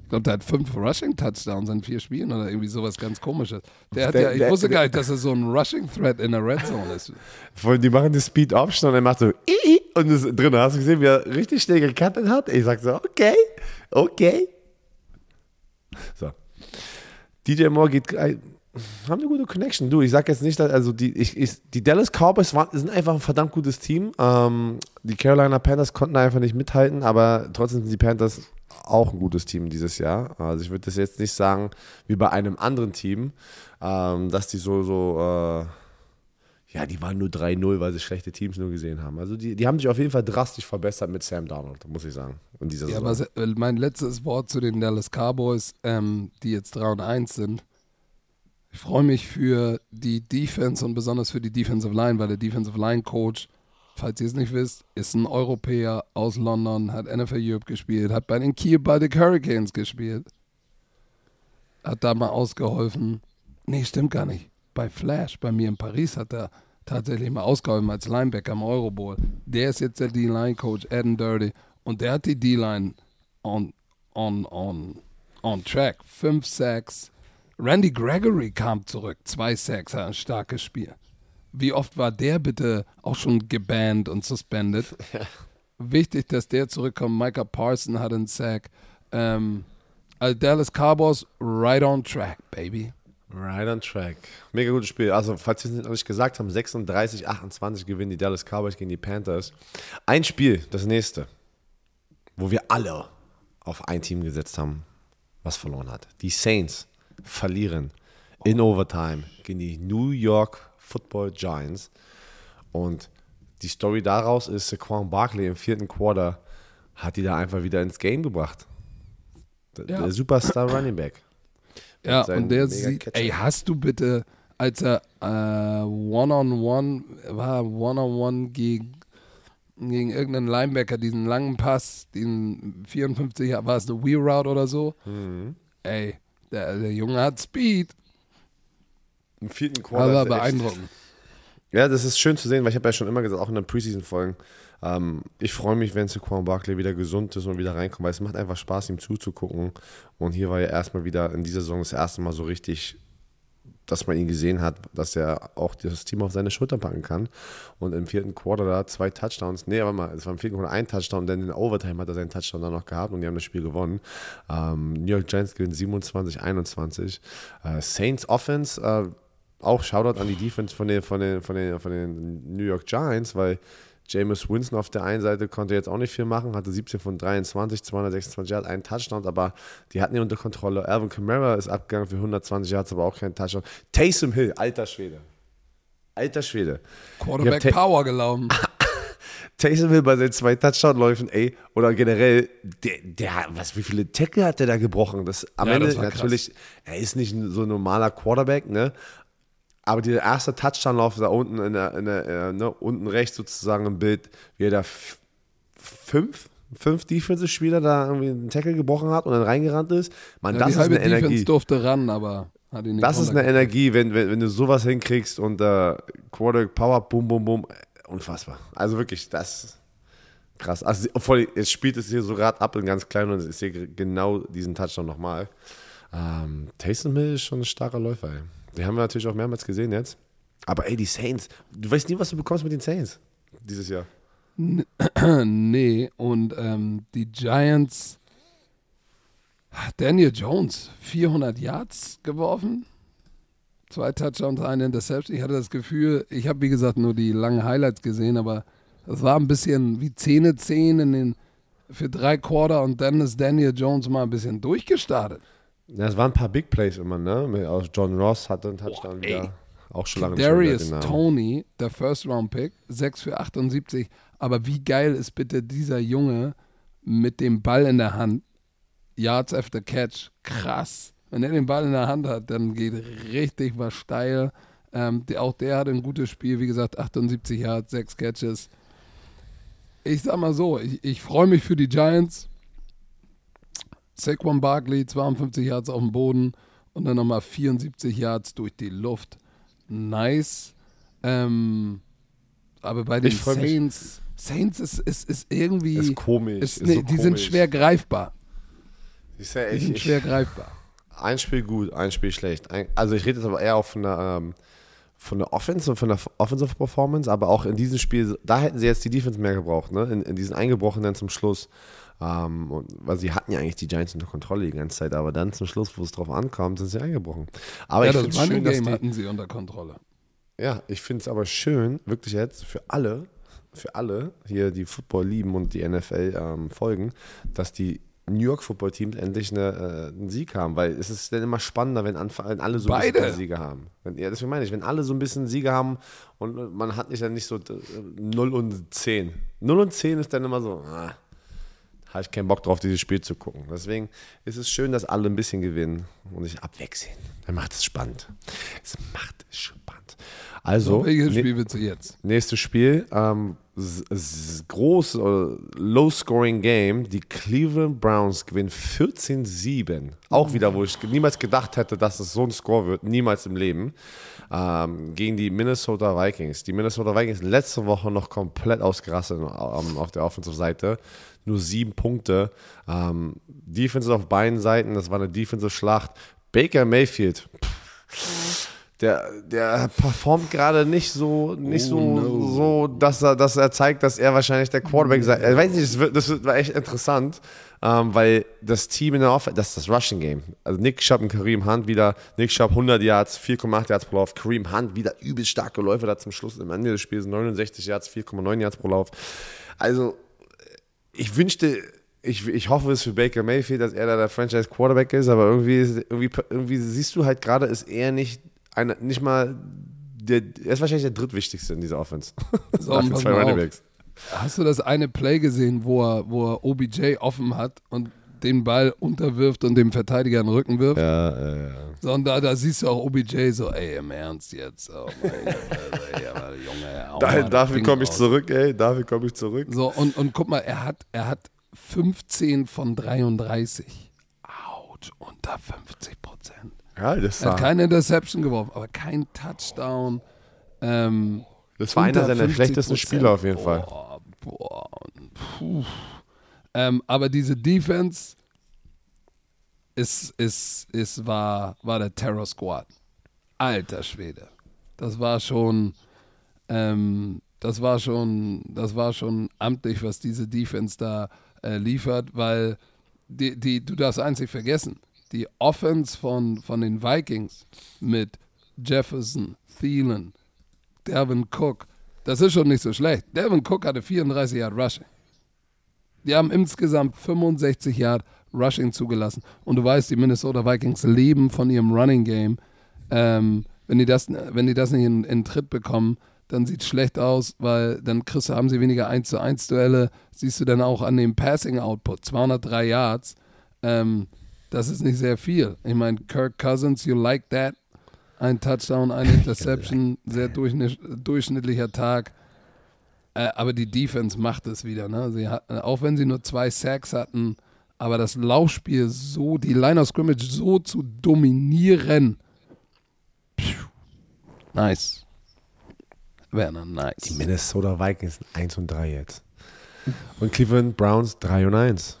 S1: Ich glaube, der hat fünf Rushing-Touchdowns in vier Spielen oder irgendwie sowas ganz komisches. Der hat
S2: Der-
S1: ja, ich
S2: der-
S1: wusste gar nicht, dass er so ein Rushing-Threat in der Red Zone ist.
S2: Vor allem, Die machen die Speed Option und er macht so "Ii", ii", und ist drin. Hast du gesehen, wie er richtig schnell gecuttet hat? Ich sag so, okay, okay. So. DJ Moore geht haben eine gute Connection. Du, ich sag jetzt nicht, dass, also die, ich, ich, die Dallas Cowboys waren, sind einfach ein verdammt gutes Team. Ähm, die Carolina Panthers konnten einfach nicht mithalten, aber trotzdem sind die Panthers auch ein gutes Team dieses Jahr. Also ich würde das jetzt nicht sagen wie bei einem anderen Team, ähm, dass die so, so äh, ja, die waren nur 3-0, weil sie schlechte Teams nur gesehen haben. Also die, die haben sich auf jeden Fall drastisch verbessert mit Sam Darnold, muss ich sagen. In dieser
S1: Ja,
S2: Saison.
S1: aber se- mein letztes Wort zu den Dallas Cowboys, ähm, die jetzt 3 und 1 sind. Ich freue mich für die Defense und besonders für die Defensive Line, weil der Defensive Line Coach, falls ihr es nicht wisst, ist ein Europäer aus London, hat NFL Europe gespielt, hat bei den Kiel Baltic Hurricanes gespielt. Hat da mal ausgeholfen. Nee, stimmt gar nicht. Bei Flash, bei mir in Paris, hat er tatsächlich mal ausgeholfen als Linebacker im Euro Bowl. Der ist jetzt der D-Line-Coach, Adam Dirty. Und der hat die D-Line on, on, on, on track. Fünf Sacks. Randy Gregory kam zurück. Zwei Sacks, ein starkes Spiel. Wie oft war der bitte auch schon gebannt und suspended? Wichtig, dass der zurückkommt. Micah Parson hat einen Sack. Ähm, also Dallas Cowboys right on track, baby.
S2: Right on track. Mega gutes Spiel. Also, falls wir es noch nicht gesagt haben, 36, 28 gewinnen die Dallas Cowboys gegen die Panthers. Ein Spiel, das nächste, wo wir alle auf ein Team gesetzt haben, was verloren hat. Die Saints verlieren in Overtime gegen die New York Football Giants. Und die Story daraus ist, Saquon Barkley im vierten Quarter hat die da einfach wieder ins Game gebracht. Der,
S1: Ja.
S2: der Superstar Running Back.
S1: Ja, und der sieht, ey, hast du bitte, als er äh, One-on-One, war One-on-One gegen, gegen irgendeinen Linebacker, diesen langen Pass, den 54, war es eine Wheel Route oder so?
S2: Mhm.
S1: Ey, der, der Junge hat Speed.
S2: Im vierten Quarter.
S1: Aber
S2: er
S1: beeindruckend.
S2: Ja, das ist schön zu sehen, weil ich habe ja schon immer gesagt, auch in den Preseason-Folgen, ähm, ich freue mich, wenn Saquon Barkley wieder gesund ist und wieder reinkommt, weil es macht einfach Spaß, ihm zuzugucken. Und hier war ja erstmal wieder in dieser Saison das erste Mal so richtig, dass man ihn gesehen hat, dass er auch das Team auf seine Schulter packen kann. Und im vierten Quarter da zwei Touchdowns, nee, aber mal, es war im vierten Quarter ein Touchdown, denn in Overtime hat er seinen Touchdown dann noch gehabt und die haben das Spiel gewonnen. Ähm, New York Giants gewinnen 27, 21. Äh, Saints Offense, äh, auch Shoutout an die Defense von den, von den, von den, von den New York Giants, weil Jameis Winston auf der einen Seite konnte jetzt auch nicht viel machen, hatte 17 von 23, 226 Yards, einen Touchdown, aber die hatten ihn unter Kontrolle. Alvin Kamara ist abgegangen für 120 Yards, aber auch kein Touchdown. Taysom Hill, alter Schwede. Alter Schwede.
S1: Quarterback Power gelaufen.
S2: Taysom Hill bei seinen zwei Touchdown-Läufen, ey, oder generell, der, der, was, wie viele Tackle hat der da gebrochen? Das, am
S1: Ja,
S2: Ende
S1: das
S2: natürlich, er ist nicht so ein normaler Quarterback, ne? Aber dieser erste Touchdown-Lauf da unten, in der, in der, äh, ne, unten rechts sozusagen im Bild, wie er da fünf, fünf Defensive-Spieler da irgendwie einen Tackle gebrochen hat und dann reingerannt ist. Man,
S1: Ja,
S2: das
S1: die
S2: ist
S1: halbe
S2: eine
S1: Defense
S2: Energie.
S1: durfte ran, aber hat ihn nicht
S2: Das ist eine. Energie, wenn, wenn, wenn du sowas hinkriegst und äh, Quarterback Power, boom, boom, boom, äh, unfassbar. Also wirklich, das krass. Also obwohl, jetzt spielt es hier so gerade ab in ganz klein und ich sehe genau diesen Touchdown nochmal. Ähm, Taysom Hill ist schon ein starker Läufer, ey. Die haben wir natürlich auch mehrmals gesehen jetzt. Aber ey, die Saints, du weißt nie, was du bekommst mit den Saints dieses Jahr.
S1: nee, und ähm, die Giants, Daniel Jones, 400 Yards geworfen, zwei Touchdowns, eine Interception. Ich hatte das Gefühl, ich habe wie gesagt nur die langen Highlights gesehen, aber das war ein bisschen wie Zähne zehn in den für drei Quarter und dann ist Daniel Jones mal ein bisschen durchgestartet.
S2: Ja, es waren ein paar Big Plays immer, ne? Auch John Ross hatte einen Touchdown
S1: ey.
S2: wieder. Auch schon lange
S1: Darius. Tony, der First Round Pick, 6 für 78. Aber wie geil ist bitte dieser Junge mit dem Ball in der Hand? Yards after Catch, krass. Wenn er den Ball in der Hand hat, dann geht richtig was steil. Ähm, der, auch der hat ein gutes Spiel, wie gesagt, 78 Yards, 6 Catches. Ich sag mal so, ich, ich freue mich für die Giants. Saquon Barkley, 52 Yards auf dem Boden und dann nochmal 74 Yards durch die Luft. Nice. Ähm, aber bei den
S2: Ich freu mich.
S1: Saints, Saints ist, ist, ist irgendwie.
S2: Ist komisch.
S1: ist,
S2: ist
S1: nee,
S2: so
S1: die sind
S2: komisch.
S1: schwer greifbar.
S2: Ich sag,
S1: Die
S2: ich,
S1: sind
S2: ich,
S1: schwer greifbar.
S2: Ein Spiel gut, ein Spiel schlecht. Ein, also ich rede jetzt aber eher auch von der, ähm, von der Offense und von der Offensive Performance, aber auch in diesem Spiel, da hätten sie jetzt die Defense mehr gebraucht, ne? In, in diesen eingebrochenen zum Schluss. Ähm, und, weil sie hatten ja eigentlich die Giants unter Kontrolle die ganze Zeit, aber dann zum Schluss, wo es drauf ankommt, sind sie eingebrochen. Aber
S1: Ja,
S2: ich
S1: das
S2: finde es
S1: Running
S2: schön, dass
S1: Game
S2: die,
S1: hatten sie unter Kontrolle.
S2: ja, ich finde es aber schön, wirklich jetzt, für alle, für alle hier, die Football lieben und die NFL ähm, folgen, dass die New York Football Teams endlich eine, äh, einen Sieg haben, weil es ist dann immer spannender, wenn, wenn alle so
S1: Beide.
S2: ein bisschen Siege haben. Wenn, ja, deswegen meine ich, wenn alle so ein bisschen Siege haben und man hat nicht dann nicht so äh, 0 und 10. 0 und 10 ist dann immer so, ah, habe ich keinen Bock drauf, dieses Spiel zu gucken. Deswegen ist es schön, dass alle ein bisschen gewinnen und sich abwechseln. Dann macht es spannend. Es macht es spannend. Also,
S1: So, welches
S2: ne-
S1: Spiel willst du jetzt?
S2: Nächstes Spiel, ähm, groß, äh, low-scoring Game. Die Cleveland Browns gewinnen 14-7. Auch wieder, wo ich niemals gedacht hätte, dass es so ein Score wird. Niemals im Leben. Ähm, gegen die Minnesota Vikings. Die Minnesota Vikings letzte Woche noch komplett ausgerastet ähm, auf der Offensive-Seite. Nur sieben Punkte. Ähm, Defense auf beiden Seiten. Das war eine Defensive-Schlacht. Baker Mayfield. Der, der performt gerade nicht so, nicht
S1: Oh,
S2: so,
S1: no.
S2: so, dass er, dass er zeigt, dass er wahrscheinlich der Quarterback sei. Ich weiß nicht, das, wird, das war echt interessant, ähm, weil das Team in der Offense, das ist das Rushing Game. Also Nick Chubb und Kareem Hunt wieder, Nick Chubb 100 Yards, 4,8 Yards pro Lauf, Kareem Hunt wieder übelst starke Läufe da zum Schluss, am Ende des Spiels 69 Yards, 4,9 Yards pro Lauf. Also, ich wünschte, ich, ich hoffe es für Baker Mayfield, dass er da der Franchise Quarterback ist, aber irgendwie, ist- irgendwie, irgendwie siehst du halt gerade, ist er nicht, eine, nicht mal, der, er ist wahrscheinlich der drittwichtigste in dieser Offense.
S1: So,
S2: Nach zwei Running. Backs.
S1: Hast du das eine Play gesehen, wo er, wo er OBJ offen hat und den Ball unterwirft und dem Verteidiger den Rücken wirft?
S2: Ja, ja, ja.
S1: So, und da, da siehst du auch OBJ so, ey, im Ernst jetzt. Oh mein Gott, ey, aber Junge,
S2: Da, dafür komme ich zurück, ey, dafür komme ich zurück.
S1: So, und, und guck mal, er hat, er hat 15 von 33. Autsch, unter 50 Prozent.
S2: Ja, das
S1: Er hat keine Interception geworfen, aber kein Touchdown. Ähm,
S2: das war einer seiner
S1: 50%.
S2: schlechtesten Spiele auf jeden Fall.
S1: Boah, boah, puh. Ähm, aber diese Defense ist, ist, ist, war, war der Terror Squad. Alter Schwede. Das war schon, ähm, das war schon, das war schon amtlich, was diese Defense da äh, liefert, weil die, die, du darfst eins nicht vergessen, die Offense von, von den Vikings mit Jefferson, Thielen, Devin Cook, das ist schon nicht so schlecht. Devin Cook hatte 34 Yard Rushing. Die haben insgesamt 65 Yard Rushing zugelassen. Und du weißt, die Minnesota Vikings leben von ihrem Running Game. Ähm, wenn, die das, wenn die das nicht in, in Tritt bekommen, dann sieht es schlecht aus, weil dann kriegst haben sie weniger 1 zu 1 Duelle. Siehst du dann auch an dem Passing Output, 203 Yards. Ähm, das ist nicht sehr viel. Ich meine, Kirk Cousins, you like that? Ein Touchdown, eine Interception, sehr durchschnitt, durchschnittlicher Tag. Äh, aber die Defense macht es wieder. Ne? Sie hat, auch wenn sie nur zwei Sacks hatten, aber das Laufspiel so, die Line of Scrimmage so zu dominieren. Pfiuh. Nice. Werner, nice.
S2: Die Minnesota Vikings sind 1 und 3 jetzt. Und Cleveland Browns 3 und 1.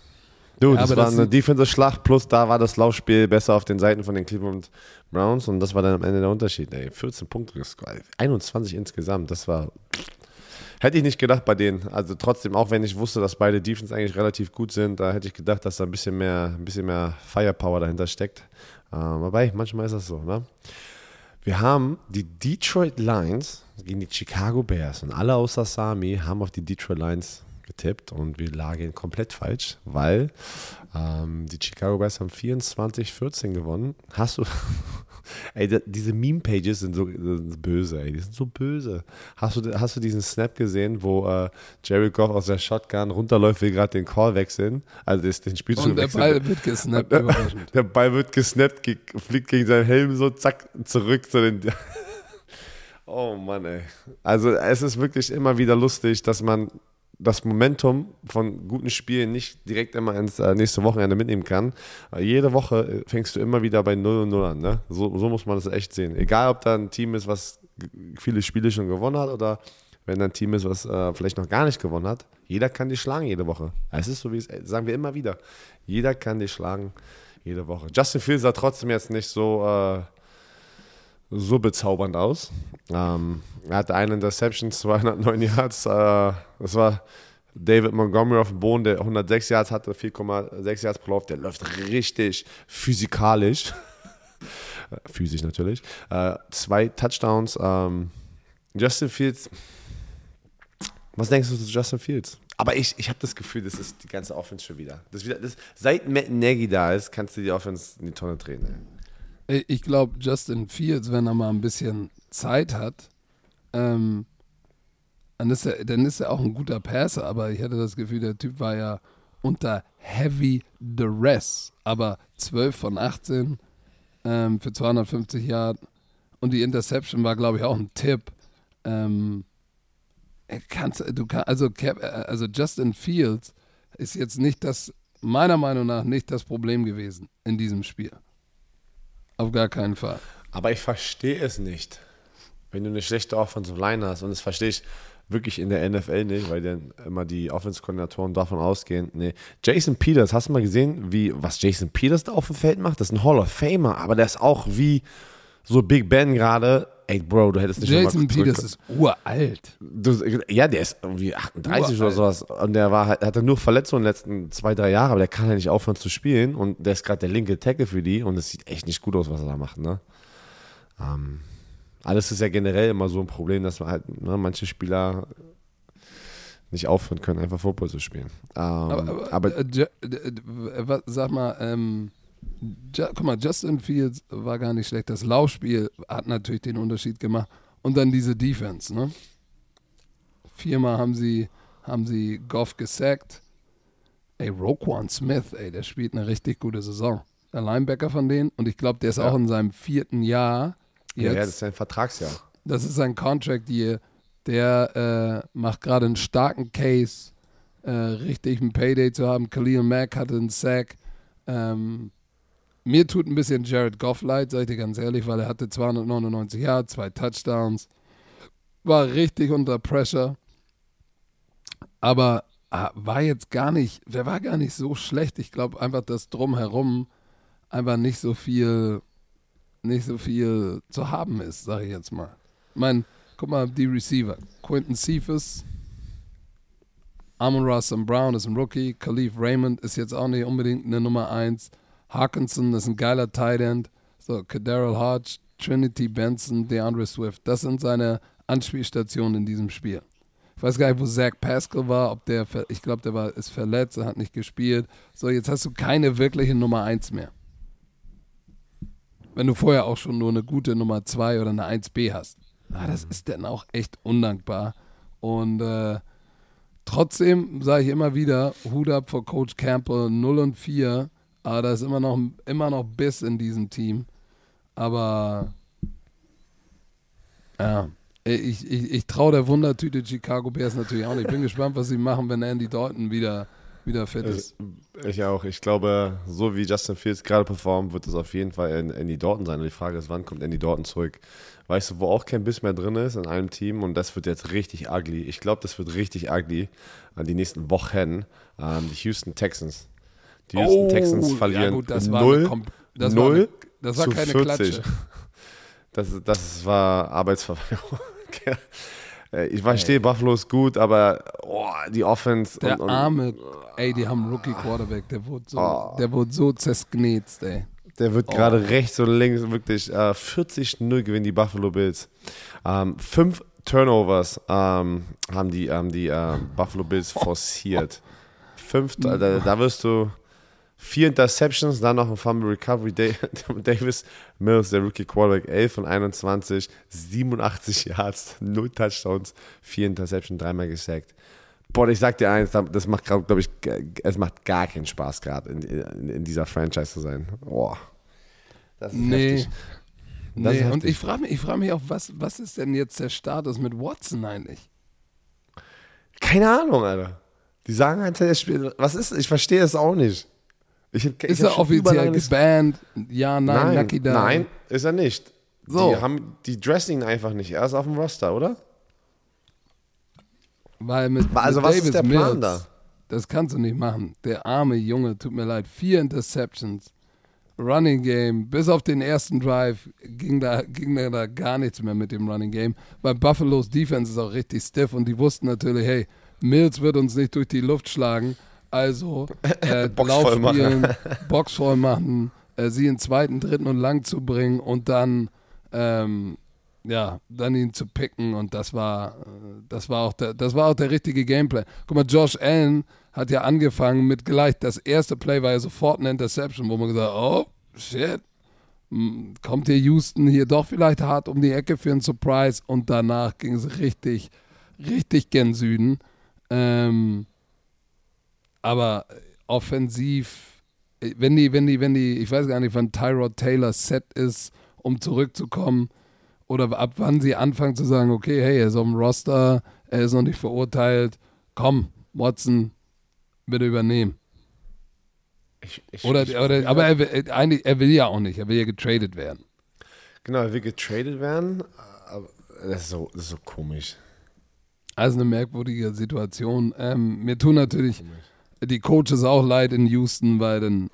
S2: Du,
S1: Ja,
S2: das
S1: aber
S2: war
S1: das
S2: eine Defensive-Schlacht, plus da war das Laufspiel besser auf den Seiten von den Cleveland Browns und das war dann am Ende der Unterschied. Ey. 14 Punkte, gescored, 21 insgesamt, das war. Hätte ich nicht gedacht bei denen. Also trotzdem, auch wenn ich wusste, dass beide Defense eigentlich relativ gut sind, da hätte ich gedacht, dass da ein bisschen mehr, ein bisschen mehr Firepower dahinter steckt. Ähm, manchmal ist das so, ne? Wir haben die Detroit Lions gegen die Chicago Bears und alle außer Sami haben auf die Detroit Lions getippt und wir lagen komplett falsch, weil ähm, die Chicago Bears haben 24-14 gewonnen. Hast du, ey, da, diese Meme-Pages sind so sind böse, ey, die sind so böse. Hast du, hast du diesen Snap gesehen, wo äh, Jerry Goff aus der Shotgun runterläuft, will gerade den Call wechseln, also das, den Spielzug
S1: Und der. Ball wird gesnappt, überraschend.
S2: Der Ball wird gesnappt, ge fliegt gegen seinen Helm so, zack, zurück zu den. oh Mann, ey. Also, es ist wirklich immer wieder lustig, dass man das Momentum von guten Spielen nicht direkt immer ins äh, nächste Wochenende mitnehmen kann. Weil jede Woche äh, fängst du immer wieder bei 0 und 0 an. Ne? So, so muss man das echt sehen. Egal, ob da ein Team ist, was viele Spiele schon gewonnen hat oder wenn da ein Team ist, was äh, vielleicht noch gar nicht gewonnen hat. Jeder kann dich schlagen jede Woche. Es ist so, wie es äh, sagen wir immer wieder. Jeder kann dich schlagen jede Woche. Justin Fields sah trotzdem jetzt nicht so, äh, so bezaubernd aus. Ähm, er hatte eine Interception, 209 Yards. Äh, das war David Montgomery auf dem Boden, der 106 Yards hatte, 4,6 Yards pro Lauf. Der läuft richtig physikalisch. Physisch natürlich. Äh, zwei Touchdowns. Ähm, Justin Fields. Was denkst du zu Justin Fields? Aber ich, ich habe das Gefühl, das ist die ganze Offense schon wieder. Das wieder das, seit Matt Nagy da ist, kannst du die Offense in die Tonne drehen.
S1: Ey. Ich glaube, Justin Fields, wenn er mal ein bisschen Zeit hat, ähm, dann, ist er, dann ist er auch ein guter Passer. Aber ich hatte das Gefühl, der Typ war ja unter Heavy Duress. Aber 12 von 18 ähm, für 250 Yard. Und die Interception war, glaube ich, auch ein Tipp. Ähm, kannst, du kann, also, also Justin Fields ist jetzt nicht das, meiner Meinung nach, nicht das Problem gewesen in diesem Spiel. Auf gar keinen Fall.
S2: Aber ich verstehe es nicht. Wenn du eine schlechte Offensive Line hast, und das verstehe ich wirklich in der NFL nicht, weil dann immer die Offense-Koordinatoren davon ausgehen. Nee. Jason Peters, hast du mal gesehen, wie, was Jason Peters da auf dem Feld macht? Das ist ein Hall of Famer, aber der ist auch wie so Big Ben gerade. Ey, Bro, du hättest nicht
S1: Jason Peters ist uralt.
S2: Du, ja, der ist irgendwie 38 uralt. oder sowas. Und der war, hatte nur Verletzungen in den letzten zwei, drei Jahren, aber der kann ja nicht aufhören zu spielen. Und der ist gerade der linke Tackle für die. Und es sieht echt nicht gut aus, was er da macht, ne? Ähm, alles ist ja generell immer so ein Problem, dass man halt, ne, manche Spieler nicht aufhören können, einfach Football zu spielen. Ähm, aber, aber äh,
S1: äh, sag mal, ähm, guck mal, Justin Fields war gar nicht schlecht. Das Laufspiel hat natürlich den Unterschied gemacht. Und dann diese Defense, ne? Viermal haben sie, haben sie Goff gesackt. Ey, Roquan Smith, ey, der spielt eine richtig gute Saison. Der Linebacker von denen. Und ich glaube, der ist ja. auch in seinem vierten Jahr.
S2: Jetzt. Ja, ja, das ist sein Vertragsjahr.
S1: Das ist sein Contract Year. Der äh, macht gerade einen starken Case, äh, richtig ein Payday zu haben. Khalil Mack hatte einen Sack. Ähm, mir tut ein bisschen Jared Goff leid, sag ich dir ganz ehrlich, weil er hatte 299 Yards, zwei Touchdowns, war richtig unter Pressure, aber ah, war jetzt gar nicht, wer war gar nicht so schlecht. Ich glaube einfach, dass drumherum einfach nicht so viel, nicht so viel zu haben ist, sage ich jetzt mal. Ich meine, guck mal, die Receiver. Quinton Cephas, Amon Russell Brown ist ein Rookie, Khalif Raymond ist jetzt auch nicht unbedingt eine Nummer 1. Hawkinson ist ein geiler Tight End. So, Kadarrell Hodge, Trinity Benson, DeAndre Swift. Das sind seine Anspielstationen in diesem Spiel. Ich weiß gar nicht, wo Zach Pascal war, ob der, ich glaube, der war, ist verletzt, er hat nicht gespielt. So, jetzt hast du keine wirkliche Nummer 1 mehr. Wenn du vorher auch schon nur eine gute Nummer 2 oder eine 1b hast. Ah, das ist dann auch echt undankbar. Und äh, trotzdem sage ich immer wieder, Hut ab vor Coach Campbell 0 und 4 aber da ist immer noch, immer noch Biss in diesem Team. Aber ja, ich, ich, ich traue der Wundertüte Chicago Bears natürlich auch nicht. Ich bin gespannt, was sie machen, wenn Andy Dalton wieder, wieder fit ist.
S2: Ich auch. Ich glaube, so wie Justin Fields gerade performt, wird es auf jeden Fall Andy Dalton sein. Und die Frage ist, wann kommt Andy Dalton zurück? Weißt du, wo auch kein Biss mehr drin ist in einem Team und das wird jetzt richtig ugly. Ich glaube, das wird richtig ugly an die nächsten Wochen. Ähm, die Houston Texans. Die Houston oh, Texans verlieren ja gut, das 0, war das 0 war eine, das war keine 40. Klatsche. Das, das war Arbeitsverweigerung. ich verstehe, Buffalo ist gut, aber oh, die Offense.
S1: Der und, und, arme, ey, die haben Rookie Quarterback, der wurde so, oh. der wurde so zersknetzt, ey.
S2: Der wird oh. gerade rechts und links wirklich äh, 40-0 gewinnen die Buffalo Bills. Ähm, fünf Turnovers ähm, haben die, ähm, die äh, Buffalo Bills forciert. Fünf, da, da wirst du Vier Interceptions, dann noch ein Fumble Recovery. Davis Mills, der Rookie Quarterback, 11 von 21, 87 Yards, 0 Touchdowns, vier Interceptions, dreimal gesackt. Boah, ich sag dir eins, das macht, glaube ich, es macht gar keinen Spaß gerade in, in, in, dieser Franchise zu sein. Boah.
S1: Das ist nee. heftig. Das nee, und ich frage mich, frag mich auch, was, was ist denn jetzt der Status mit Watson eigentlich?
S2: Keine Ahnung, Alter. Die sagen halt, was ist, ich verstehe es auch nicht.
S1: Ich, ich ist er offiziell gebannt? Ja, nein,
S2: nein
S1: Lucky
S2: Down. Nein, ist er nicht. So. Die, haben, die dressen ihn einfach nicht. Er ist auf dem Roster, oder?
S1: Weil mit, also mit was Davis ist der Plan Mills, da? Das kannst du nicht machen. Der arme Junge, tut mir leid. Vier Interceptions. Running Game, bis auf den ersten Drive ging da, ging da gar nichts mehr mit dem Running Game. Weil Buffalo's Defense ist auch richtig stiff und die wussten natürlich, hey, Mills wird uns nicht durch die Luft schlagen. Also äh, Box Lauf spielen, Box voll machen, äh, sie in zweiten, dritten und lang zu bringen und dann ähm, ja, dann ihn zu picken und das war, äh, das war auch der, das war auch der richtige Gameplay. Guck mal, Josh Allen hat ja angefangen mit gleich, das erste Play war ja sofort eine Interception, wo man gesagt, oh, shit, kommt hier Houston hier doch vielleicht hart um die Ecke für einen Surprise und danach ging es richtig, richtig gen Süden. Ähm, aber offensiv, wenn die, wenn die, wenn die, ich weiß gar nicht, wann Tyrod Taylor set ist, um zurückzukommen, oder ab wann sie anfangen zu sagen, okay, hey, er ist auf dem Roster, er ist noch nicht verurteilt, komm, Watson, bitte übernehmen.
S2: Ich, ich,
S1: Oder,
S2: ich,
S1: oder aber er will, eigentlich, er will ja auch nicht, er will ja getradet werden.
S2: Genau, er will getradet werden. Aber das ist so, das ist so komisch.
S1: Also eine merkwürdige Situation. Ähm, mir tun natürlich die Coaches auch leid in Houston, weil dann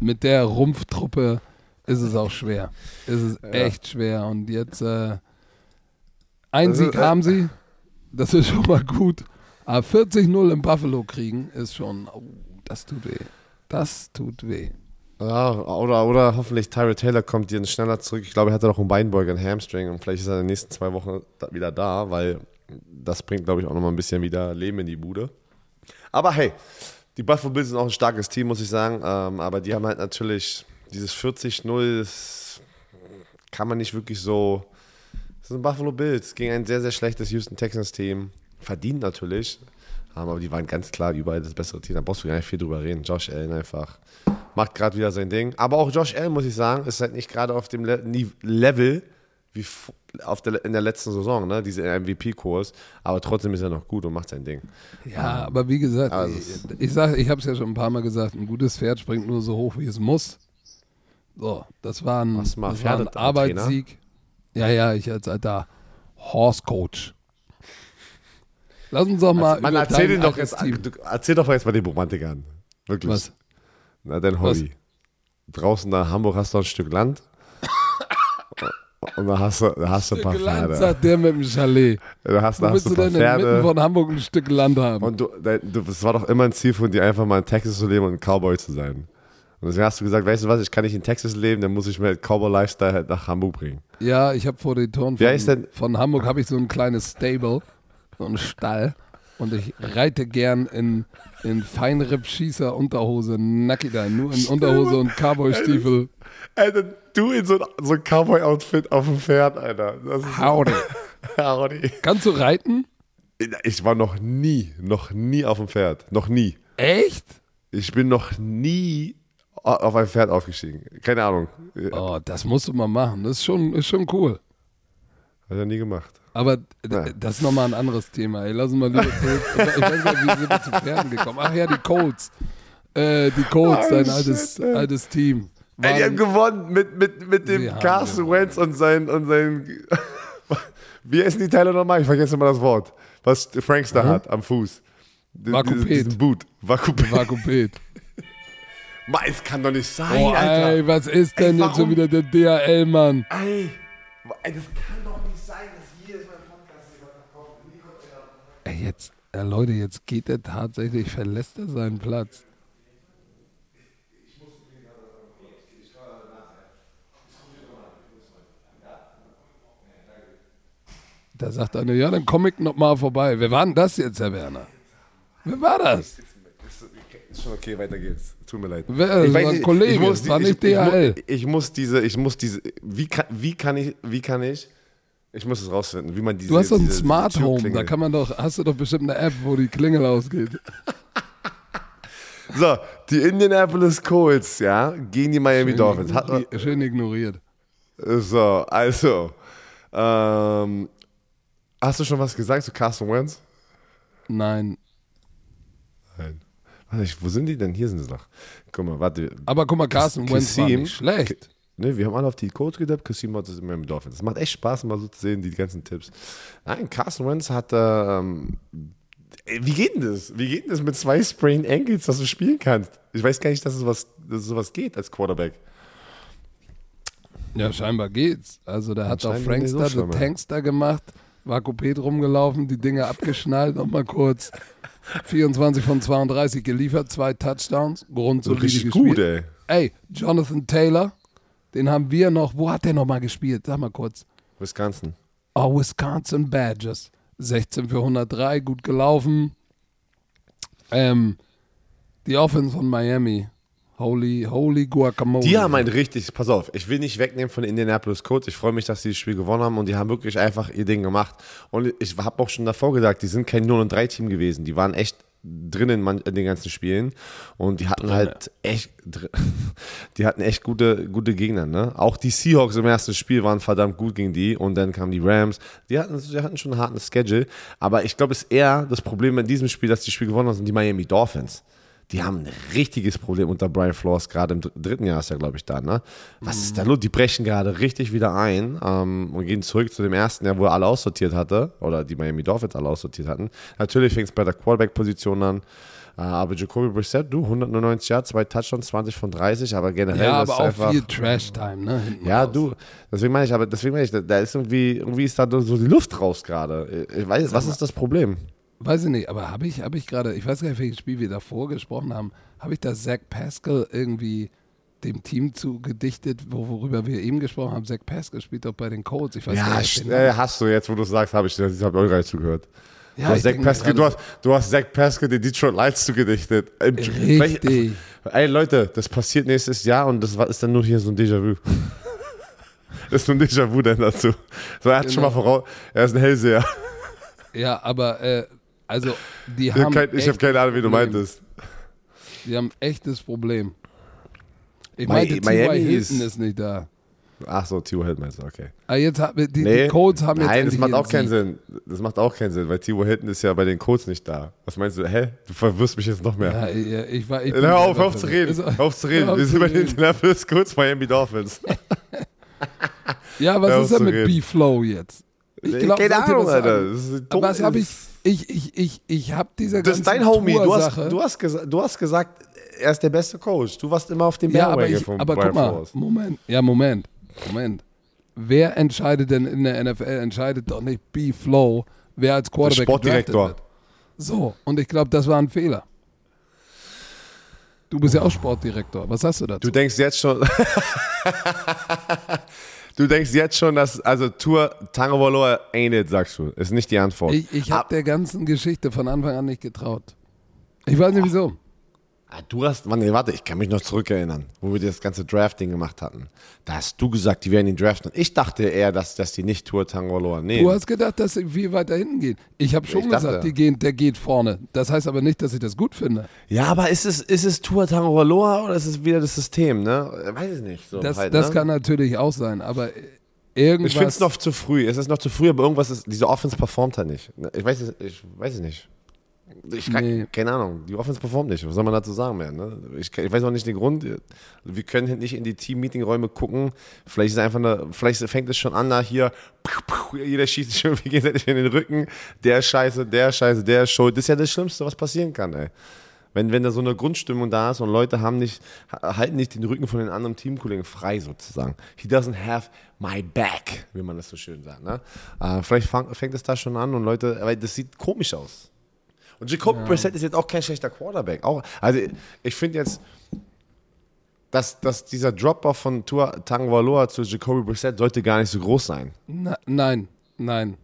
S1: mit der Rumpftruppe ist es auch schwer. Ist es
S2: Ja.
S1: echt schwer. Und jetzt äh, ein Sieg
S2: äh,
S1: haben sie, das ist schon mal gut. Aber 40-0 im Buffalo kriegen ist schon, oh, das tut weh. Das tut weh.
S2: Ja, oder, oder hoffentlich Tyrod Taylor kommt jetzt schneller zurück. Ich glaube, er hatte noch einen Beinbeuger, einen Hamstring und vielleicht ist er in den nächsten zwei Wochen wieder da, weil das bringt, glaube ich, auch nochmal ein bisschen wieder Leben in die Bude. Aber hey, die Buffalo Bills sind auch ein starkes Team, muss ich sagen. Ähm, aber die haben halt natürlich dieses 40-0, das kann man nicht wirklich so. Das sind Buffalo Bills gegen ein sehr, sehr schlechtes Houston Texans Team. Verdient natürlich. Ähm, Aber die waren ganz klar überall das bessere Team. Da brauchst du gar nicht viel drüber reden. Josh Allen einfach macht gerade wieder sein Ding. Aber auch Josh Allen, muss ich sagen, ist halt nicht gerade auf dem Level wie auf der, in der letzten Saison, ne? diese MVP-Kurs. Aber trotzdem ist er noch gut und macht sein Ding.
S1: Ja, aber wie gesagt,
S2: Also
S1: ich, ich, sag, ich habe es ja schon ein paar Mal gesagt, ein gutes Pferd springt nur so hoch, wie es muss. So, das war ein, das war ein? Arbeitssieg. Ja, ja, ich als alter Horse Coach. Lass uns doch mal
S2: Man
S1: über
S2: erzähl doch jetzt,
S1: Team.
S2: erzähl doch jetzt mal den Romantik an. Wirklich.
S1: Was?
S2: Na, dein Hobby. Draußen da in Hamburg hast du ein Stück Land. Und da hast du, da hast du ein paar
S1: Land,
S2: Pferde.
S1: sagt der mit dem Chalet.
S2: Da hast, da hast
S1: willst
S2: du ein paar Pferde.
S1: von Hamburg ein Stück Land haben?
S2: Und du, du, es war doch immer ein Ziel von dir, einfach mal in Texas zu leben und ein Cowboy zu sein. Und deswegen hast du gesagt, weißt du was, ich kann nicht in Texas leben, dann muss ich mir Cowboy-Lifestyle halt nach Hamburg bringen.
S1: Ja, ich habe vor den Toren von, von Hamburg habe ich so ein kleines Stable, so einen Stall. Und ich reite gern in, in Feinripp-Schießer Unterhose, Nackida, nur in Unterhose und Cowboy-Stiefel.
S2: Alter, du in so ein, so ein Cowboy-Outfit auf dem Pferd, Alter. Das ist
S1: Howdy.
S2: Howdy.
S1: Kannst du reiten?
S2: Ich war noch nie, noch nie auf dem Pferd. Noch nie.
S1: Echt?
S2: Ich bin noch nie auf ein Pferd aufgestiegen. Keine Ahnung.
S1: Oh, das musst du mal machen. Das ist schon, ist schon cool.
S2: Hat er nie gemacht.
S1: Aber
S2: Ja.
S1: das ist nochmal ein anderes Thema. Ey, lass uns mal lieber zurück. Ich weiß gar nicht, wie sind wir zu Pferden gekommen? Ach ja, die Colts. Äh, die Colts,
S2: Oh,
S1: dein altes, altes Team.
S2: Ey, die haben gewonnen mit, mit, mit dem Carson. Wentz und sein, und sein Wie heißen die Teile nochmal? Ich vergesse immer das Wort. Was Franks da hat am Fuß.
S1: Vakupet.
S2: diesen- Boot. Vakupet.
S1: Vakupet.
S2: Ma, es kann doch nicht sein,
S1: Oh,
S2: Alter.
S1: ey, was ist denn
S2: Ey,
S1: jetzt schon wieder der DHL-Mann?
S2: Ey, ey, das kann doch nicht sein, dass jedes Mal im Podcast einer.
S1: Ey, jetzt, ja, Leute, jetzt geht er tatsächlich, verlässt er seinen Platz. Da sagt einer, ja, dann komm ich noch mal vorbei. Wer war denn das jetzt, Herr Werner? Wer war das?
S2: Ist, schon okay, weiter geht's. Tut mir leid.
S1: Wer- das war ein Kollege,
S2: muss
S1: war nicht
S2: ich, ich,
S1: DHL.
S2: muss- ich muss diese, ich muss diese, wie kann, wie kann ich, wie kann ich, ich muss es rausfinden, wie man diese
S1: Du hast so ein Smart Home, da kann man doch, hast du doch bestimmt eine App, wo die Klingel ausgeht.
S2: So, die Indianapolis Colts, ja, gegen die Miami Dolphins. Hat,
S1: Schön ignoriert.
S2: so, also, ähm, hast du schon was gesagt zu Carson Wentz?
S1: Nein.
S2: Nein. Warte, ich, wo sind die denn? Hier sind sie doch. Guck mal, warte.
S1: Aber guck mal, Carsten Wentz war nicht schlecht.
S2: Ne, wir haben alle auf die Coach getippt, Kassim hat das immer mit Dolphins. Es macht echt Spaß, mal so zu sehen, die ganzen Tipps. Nein, Carson Wentz hat, ähm, wie geht denn das? Wie geht denn das mit zwei Sprained Ankles, dass du spielen kannst? Ich weiß gar nicht, dass es was, dass es sowas geht als Quarterback.
S1: Ja, scheinbar geht's. Also der hat auch
S2: so
S1: Frankster,
S2: ja.
S1: Tankster gemacht, Vakupet rumgelaufen, die Dinge abgeschnallt, nochmal kurz 24 von 32 geliefert, zwei Touchdowns, grundsolide
S2: Richtig
S1: gespielt.
S2: gut, ey.
S1: Ey, Jonathan Taylor, den haben wir noch, wo hat der nochmal gespielt? Sag mal kurz.
S2: Wisconsin.
S1: Oh, Wisconsin Badgers. 16 für 103, gut gelaufen. Ähm, die Offense von Miami. Holy, holy guacamole.
S2: Die haben ein richtig, pass auf, ich will nicht wegnehmen von den Indianapolis Colts. Ich freue mich, dass sie das Spiel gewonnen haben und die haben wirklich einfach ihr Ding gemacht. Und ich habe auch schon davor gesagt, die sind kein 0 und 3 Team gewesen. Die waren echt drin in den ganzen Spielen und die hatten halt echt die hatten echt gute gute Gegner, ne? Auch die Seahawks im ersten Spiel waren verdammt gut gegen die und dann kamen die Rams. Die hatten die hatten schon einen harten Schedule, aber ich glaube, es ist eher das Problem in diesem Spiel, dass die Spiel gewonnen haben, sind die Miami Dolphins die haben ein richtiges Problem unter Brian Flores, gerade im dritten Jahr ist er, glaube ich, da. Ne? Was ist da los? Die brechen gerade richtig wieder ein ähm, und gehen zurück zu dem ersten Jahr, wo er alle aussortiert hatte, oder die Miami Dolphins alle aussortiert hatten. Natürlich fängt es bei der Quarterback-Position an. Äh, aber Jacoby Brissett, du, 199 Jahre, zwei Touchdowns, 20 von 30, aber generell
S1: ja,
S2: ist
S1: aber auch
S2: einfach,
S1: viel Trash-Time, ne?
S2: Ja, du, deswegen meine ich, aber deswegen meine ich, da, da ist irgendwie, irgendwie ist da so die Luft raus gerade. Ich weiß, was ist das Problem?
S1: Weiß ich nicht, aber habe ich, hab ich gerade, ich weiß gar nicht, welches Spiel wir davor gesprochen haben, habe ich da Zach Pascal irgendwie dem Team zugedichtet, wo, worüber wir eben gesprochen haben? Zach Pascal spielt doch bei den Colts. Ich weiß
S2: Ja,
S1: nicht.
S2: äh, hast du jetzt, wo du sagst, habe ich, ich habe euch zugehört.
S1: Ja,
S2: du, hast Zach Pascal, du, hast, du hast Zach Pascal den Detroit Lights zugedichtet. Im-
S1: Richtig.
S2: Ey Leute, das passiert nächstes Jahr und das ist dann nur hier so ein Déjà-vu. das ist nur ein Déjà-vu dann dazu. So, er hat schon
S1: Genau.
S2: mal voraus, er ist ein Hellseher.
S1: Ja, aber äh, also die
S2: Ich habe
S1: haben,
S2: kein, ich hab
S1: echt
S2: keine Ahnung, wie du
S1: Problem.
S2: meintest.
S1: Die haben echtes Problem. Ich meinte, T.Y.
S2: Miami
S1: Hilton
S2: ist-
S1: nicht da.
S2: Ach so, Tio Hilton meinst du, okay.
S1: Ah, jetzt hat, die,
S2: Nee,
S1: die Colts haben jetzt
S2: Nein, das macht auch keinen. Sinn. Das macht auch keinen Sinn, weil Tio Hilton ist ja bei den Colts nicht da. Was meinst du? Hä? Du verwirrst mich jetzt noch mehr.
S1: Ja, ich, ich, ich
S2: Hör auf, hör auf zu reden. Hör auf zu reden. Wir sind bei den. Indianapolis Colts, Miami Dolphins.
S1: Ja, was ist denn mit. B-Flow jetzt? Ich glaub,
S2: keine Ahnung, Alter. Das ist
S1: Aber
S2: dumm.
S1: was habe ich, ich, ich, ich, ich habe dieser
S2: Das ist dein Homie. Du hast, du, hast gesagt, du hast gesagt, er ist der beste Coach. Du warst immer auf dem
S1: Ja, aber, ich,
S2: von
S1: aber guck mal,
S2: Flores.
S1: Moment, ja, Moment, Moment. Wer entscheidet denn in der NFL? Entscheidet doch nicht B-Flow, wer als Quarterback
S2: Sportdirektor.
S1: wird. So, und ich glaube, das war ein Fehler. Du bist ja auch Sportdirektor. Was hast du dazu?
S2: Du denkst jetzt schon. du denkst jetzt schon, dass. Also, Tour Tango Valoa ain't it, sagst du. Ist nicht die Antwort.
S1: ich ich habe der ganzen Geschichte von Anfang an nicht getraut. Ich weiß nicht wieso.
S2: Ah, Du hast, Mann, nee, warte, ich kann mich noch zurückerinnern, wo wir das ganze Drafting gemacht hatten. Da hast du gesagt, die werden ihn draften. Ich dachte eher, dass, dass die nicht Tour Tangoloa nehmen.
S1: Du hast gedacht, dass sie viel weiter hinten gehen. Ich habe schon
S2: Ich dachte-
S1: gesagt, die gehen, der geht vorne. Das heißt aber nicht, dass ich das gut finde.
S2: ja, aber ist es, ist es Tour Tangoloa oder ist es wieder das System, ne? Weiß ich nicht. So
S1: Das,
S2: halt,
S1: das
S2: ne?
S1: kann natürlich auch sein, aber irgendwas.
S2: Ich finde es noch zu früh. Es ist noch zu früh, aber irgendwas ist, diese Offense performt halt nicht. Ich weiß es, ich weiß es nicht. Ich kann,
S1: Nee.
S2: Keine Ahnung, die Offense performt nicht. Was soll man dazu sagen mehr? Ne? Ich, ich weiß auch nicht den Grund. Wir können nicht in die Team-Meeting-Räume gucken. Vielleicht ist einfach eine, vielleicht fängt es schon an, da hier, jeder schießt sich irgendwie gegenseitig in den Rücken. Der scheiße, der scheiße, der schuld. Das ist ja das Schlimmste, was passieren kann, ey. Wenn, wenn da so eine Grundstimmung da ist und Leute haben nicht, halten nicht den Rücken von den anderen Teamkollegen frei sozusagen. He doesn't have my back, wie man das so schön sagt. Ne? Äh, vielleicht fang, fängt es da schon an und Leute, weil das sieht komisch aus. Und Jacob Brissett ist jetzt auch kein schlechter Quarterback. Auch, also ich finde jetzt, dass, dass dieser Drop-Off von Tua Tagovailoa zu Jacoby Brissett sollte gar nicht so groß sein.
S1: Na, nein, nein.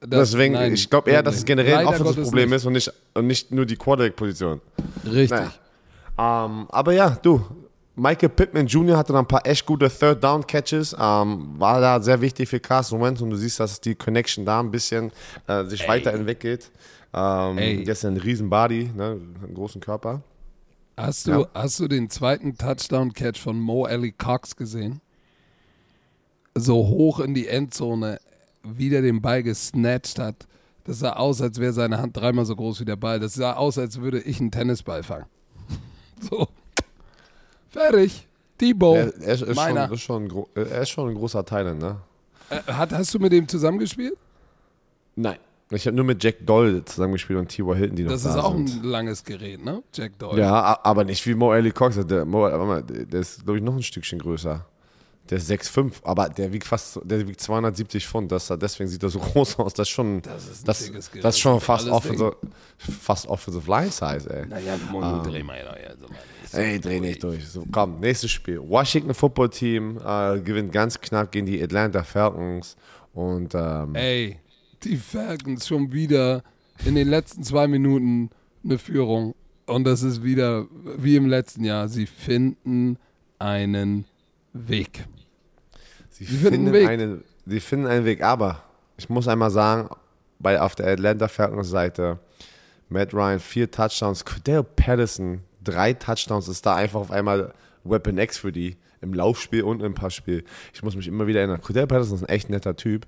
S1: Das-
S2: Deswegen,
S1: nein,
S2: ich glaube eher, dass es generell ein
S1: Gottes
S2: ist und nicht, und nicht nur die Quarterback-Position.
S1: Richtig.
S2: Naja. Ähm, aber ja, du, Michael Pittman Jr. hatte dann ein paar echt gute Third-Down-Catches, ähm, war da sehr wichtig für Carson Wentz und du siehst, dass die Connection da ein bisschen äh, sich weiterentwickelt. Ähm,
S1: Ey.
S2: der ist ja ein riesen Body, ne, einen großen Körper.
S1: Hast, du,
S2: Ja.
S1: hast du den zweiten Touchdown-Catch von Mo Alley Cox gesehen? So hoch in die Endzone, wieder den Ball gesnatcht hat. Das sah aus, als wäre seine Hand dreimal so groß wie der Ball. Das sah aus, als würde ich einen Tennisball fangen. So. Fertig. Debo.
S2: Er, er, ist, schon, ist schon er ist schon ein großer Teil, ne?
S1: Äh, hat, hast du mit dem zusammengespielt?
S2: Nein. Ich habe nur mit Jack Doll zusammengespielt und T.Y. Hilton, die noch
S1: Das
S2: da
S1: ist auch
S2: sind.
S1: ein langes Gerät, ne? Jack Doyle.
S2: Ja, aber nicht wie Mo Alley Cox. Der, Mo, warte mal, der ist, glaube ich, noch ein Stückchen größer. Der ist 6'5, aber der wiegt fast, der wiegt 270 Pfund. Das, deswegen sieht er so groß aus. Das ist schon,
S1: Das ist ein
S2: das, das ist schon fast offensive, fast offensive Line Size, ey.
S1: Naja,
S2: Ah.
S1: dreh mal ja, also mal.
S2: Ey, dreh nicht durch. So, komm, nächstes Spiel. Washington Football Team äh, gewinnt ganz knapp gegen die Atlanta Falcons. Und ähm,
S1: Ey, die Falcons schon wieder in den letzten zwei Minuten eine Führung. Und das ist wieder wie im letzten Jahr. Sie finden einen Weg.
S2: sie,
S1: sie finden
S2: finden
S1: einen Weg.
S2: sie finden einen Weg. Aber ich muss einmal sagen, bei, auf der Atlanta Falcons Seite, Matt Ryan, vier Touchdowns, Cordell Patterson, drei Touchdowns, ist da einfach auf einmal Weapon X für die im Laufspiel und im Passspiel. Ich muss mich immer wieder erinnern. Cordell Patterson ist ein echt netter Typ.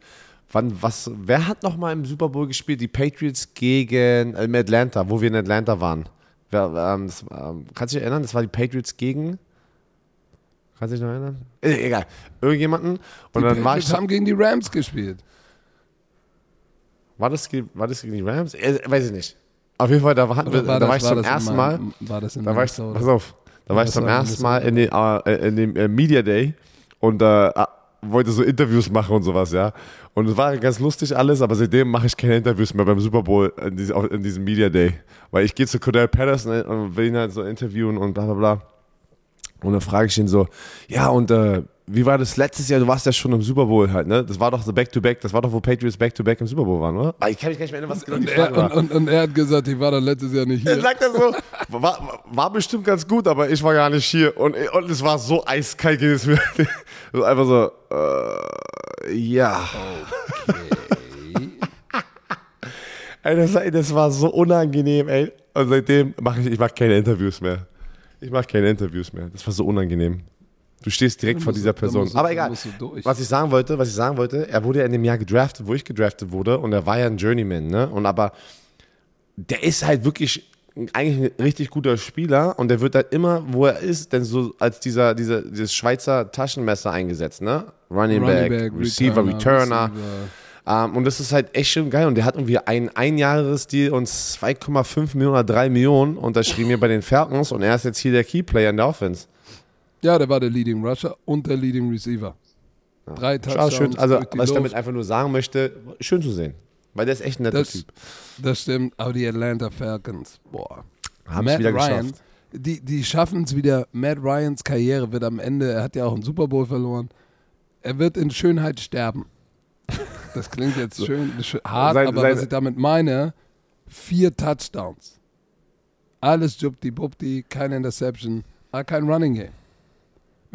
S2: Wann, was, wer hat noch mal im Super Bowl gespielt? Die Patriots gegen äh, Atlanta, wo wir in Atlanta waren. Wer, ähm, das, ähm, kannst du dich erinnern? Das war die Patriots gegen. Kannst du dich noch erinnern? Äh, egal. Irgendjemanden. Und
S1: Die
S2: dann war ich.
S1: Patriots haben gegen die Rams gespielt.
S2: War das, war das gegen die Rams? Äh, weiß ich nicht. Auf jeden Fall, da, war,
S1: Oder
S2: da
S1: das-
S2: war ich zum
S1: das in
S2: ersten
S1: Mal-. War das in
S2: Da war ich, pass auf, da war ich
S1: das
S2: zum
S1: war
S2: ersten Mal in, den, äh, in dem äh, Media Day und äh, wollte so Interviews machen und sowas, ja. Und es war ganz lustig alles, aber seitdem mache ich keine Interviews mehr beim Super Bowl in, diese, in diesem Media Day. Weil ich gehe zu Cordell Patterson und will ihn halt so interviewen und bla bla bla. Und dann frage ich ihn so, ja und äh, wie war das letztes Jahr? Du warst ja schon im Super Bowl halt, ne? Das war doch so Back-to-Back, das war doch, wo Patriots Back-to-Back im Super Bowl waren, oder? Ah, Ich kann mich gar nicht mehr erinnern, was genau die
S1: Und
S2: Frage
S1: er,
S2: war.
S1: und, und, und er hat gesagt, ich war da letztes Jahr nicht
S2: Er
S1: hier.
S2: sagt er so, war, war bestimmt ganz gut, aber ich war gar nicht hier. Und, und es war so eiskalt, geht es mir. So einfach so, äh, ja. ey, das, das war so unangenehm, ey. Und seitdem mache ich, ich mache keine Interviews mehr. Ich mache keine Interviews mehr. Das war so unangenehm. Du stehst direkt vor dieser Person.
S1: du-
S2: Aber egal. Was ich sagen wollte, was ich sagen wollte, er wurde ja in dem Jahr gedraftet, wo ich gedraftet wurde, und er war ja ein Journeyman, ne? Und aber der ist halt wirklich eigentlich ein richtig guter Spieler und der wird halt immer, wo er ist, denn so als dieser, dieser dieses Schweizer Taschenmesser eingesetzt, ne? Running,
S1: Running
S2: Back,
S1: back,
S2: Receiver, Returner.
S1: Receiver.
S2: Ähm, und das ist halt echt schon geil. Und der hat irgendwie ein Einjahresdeal und 2,5 Millionen oder 3 Millionen unterschrieben hier bei den Falcons und er ist jetzt hier der Keyplayer in der Offense.
S1: Ja, der war der Leading Rusher und der Leading Receiver. Drei
S2: Ja,
S1: Touchdowns
S2: schön, also, was ich
S1: Luft.
S2: damit einfach nur sagen möchte, schön zu sehen. Weil der ist echt ein netter
S1: Das,
S2: Typ.
S1: das stimmt, aber die Atlanta Falcons, boah.
S2: Haben es wieder
S1: Ryan,
S2: geschafft.
S1: die, die schaffen es wieder. Matt Ryans Karriere wird am Ende, er hat ja auch einen Super Bowl verloren, er wird in Schönheit sterben. Das klingt jetzt schön, schön hart,
S2: Sein-
S1: aber
S2: sein-
S1: was ich damit meine, vier Touchdowns. Alles jubti bubti, keine Interception, kein Running Game.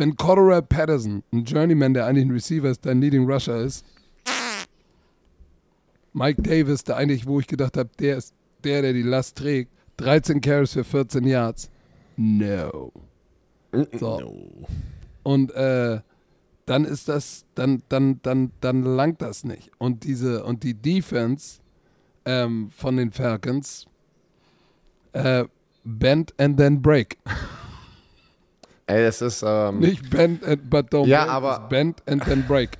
S1: Wenn Cordero Patterson, ein Journeyman, der eigentlich ein Receiver ist, dein Leading Rusher ist, Mike Davis, der eigentlich, wo ich gedacht habe, der ist der, der die Last trägt, 13 Carries für 14 Yards. No. So. Und äh, dann ist das, dann, dann, dann, dann langt das nicht. Und diese, und die Defense ähm, von den Falcons, äh, bend and then break.
S2: Ey, das ist, ähm,
S1: Nicht bend and, but don't
S2: Ja,
S1: break.
S2: aber-
S1: bend and then break.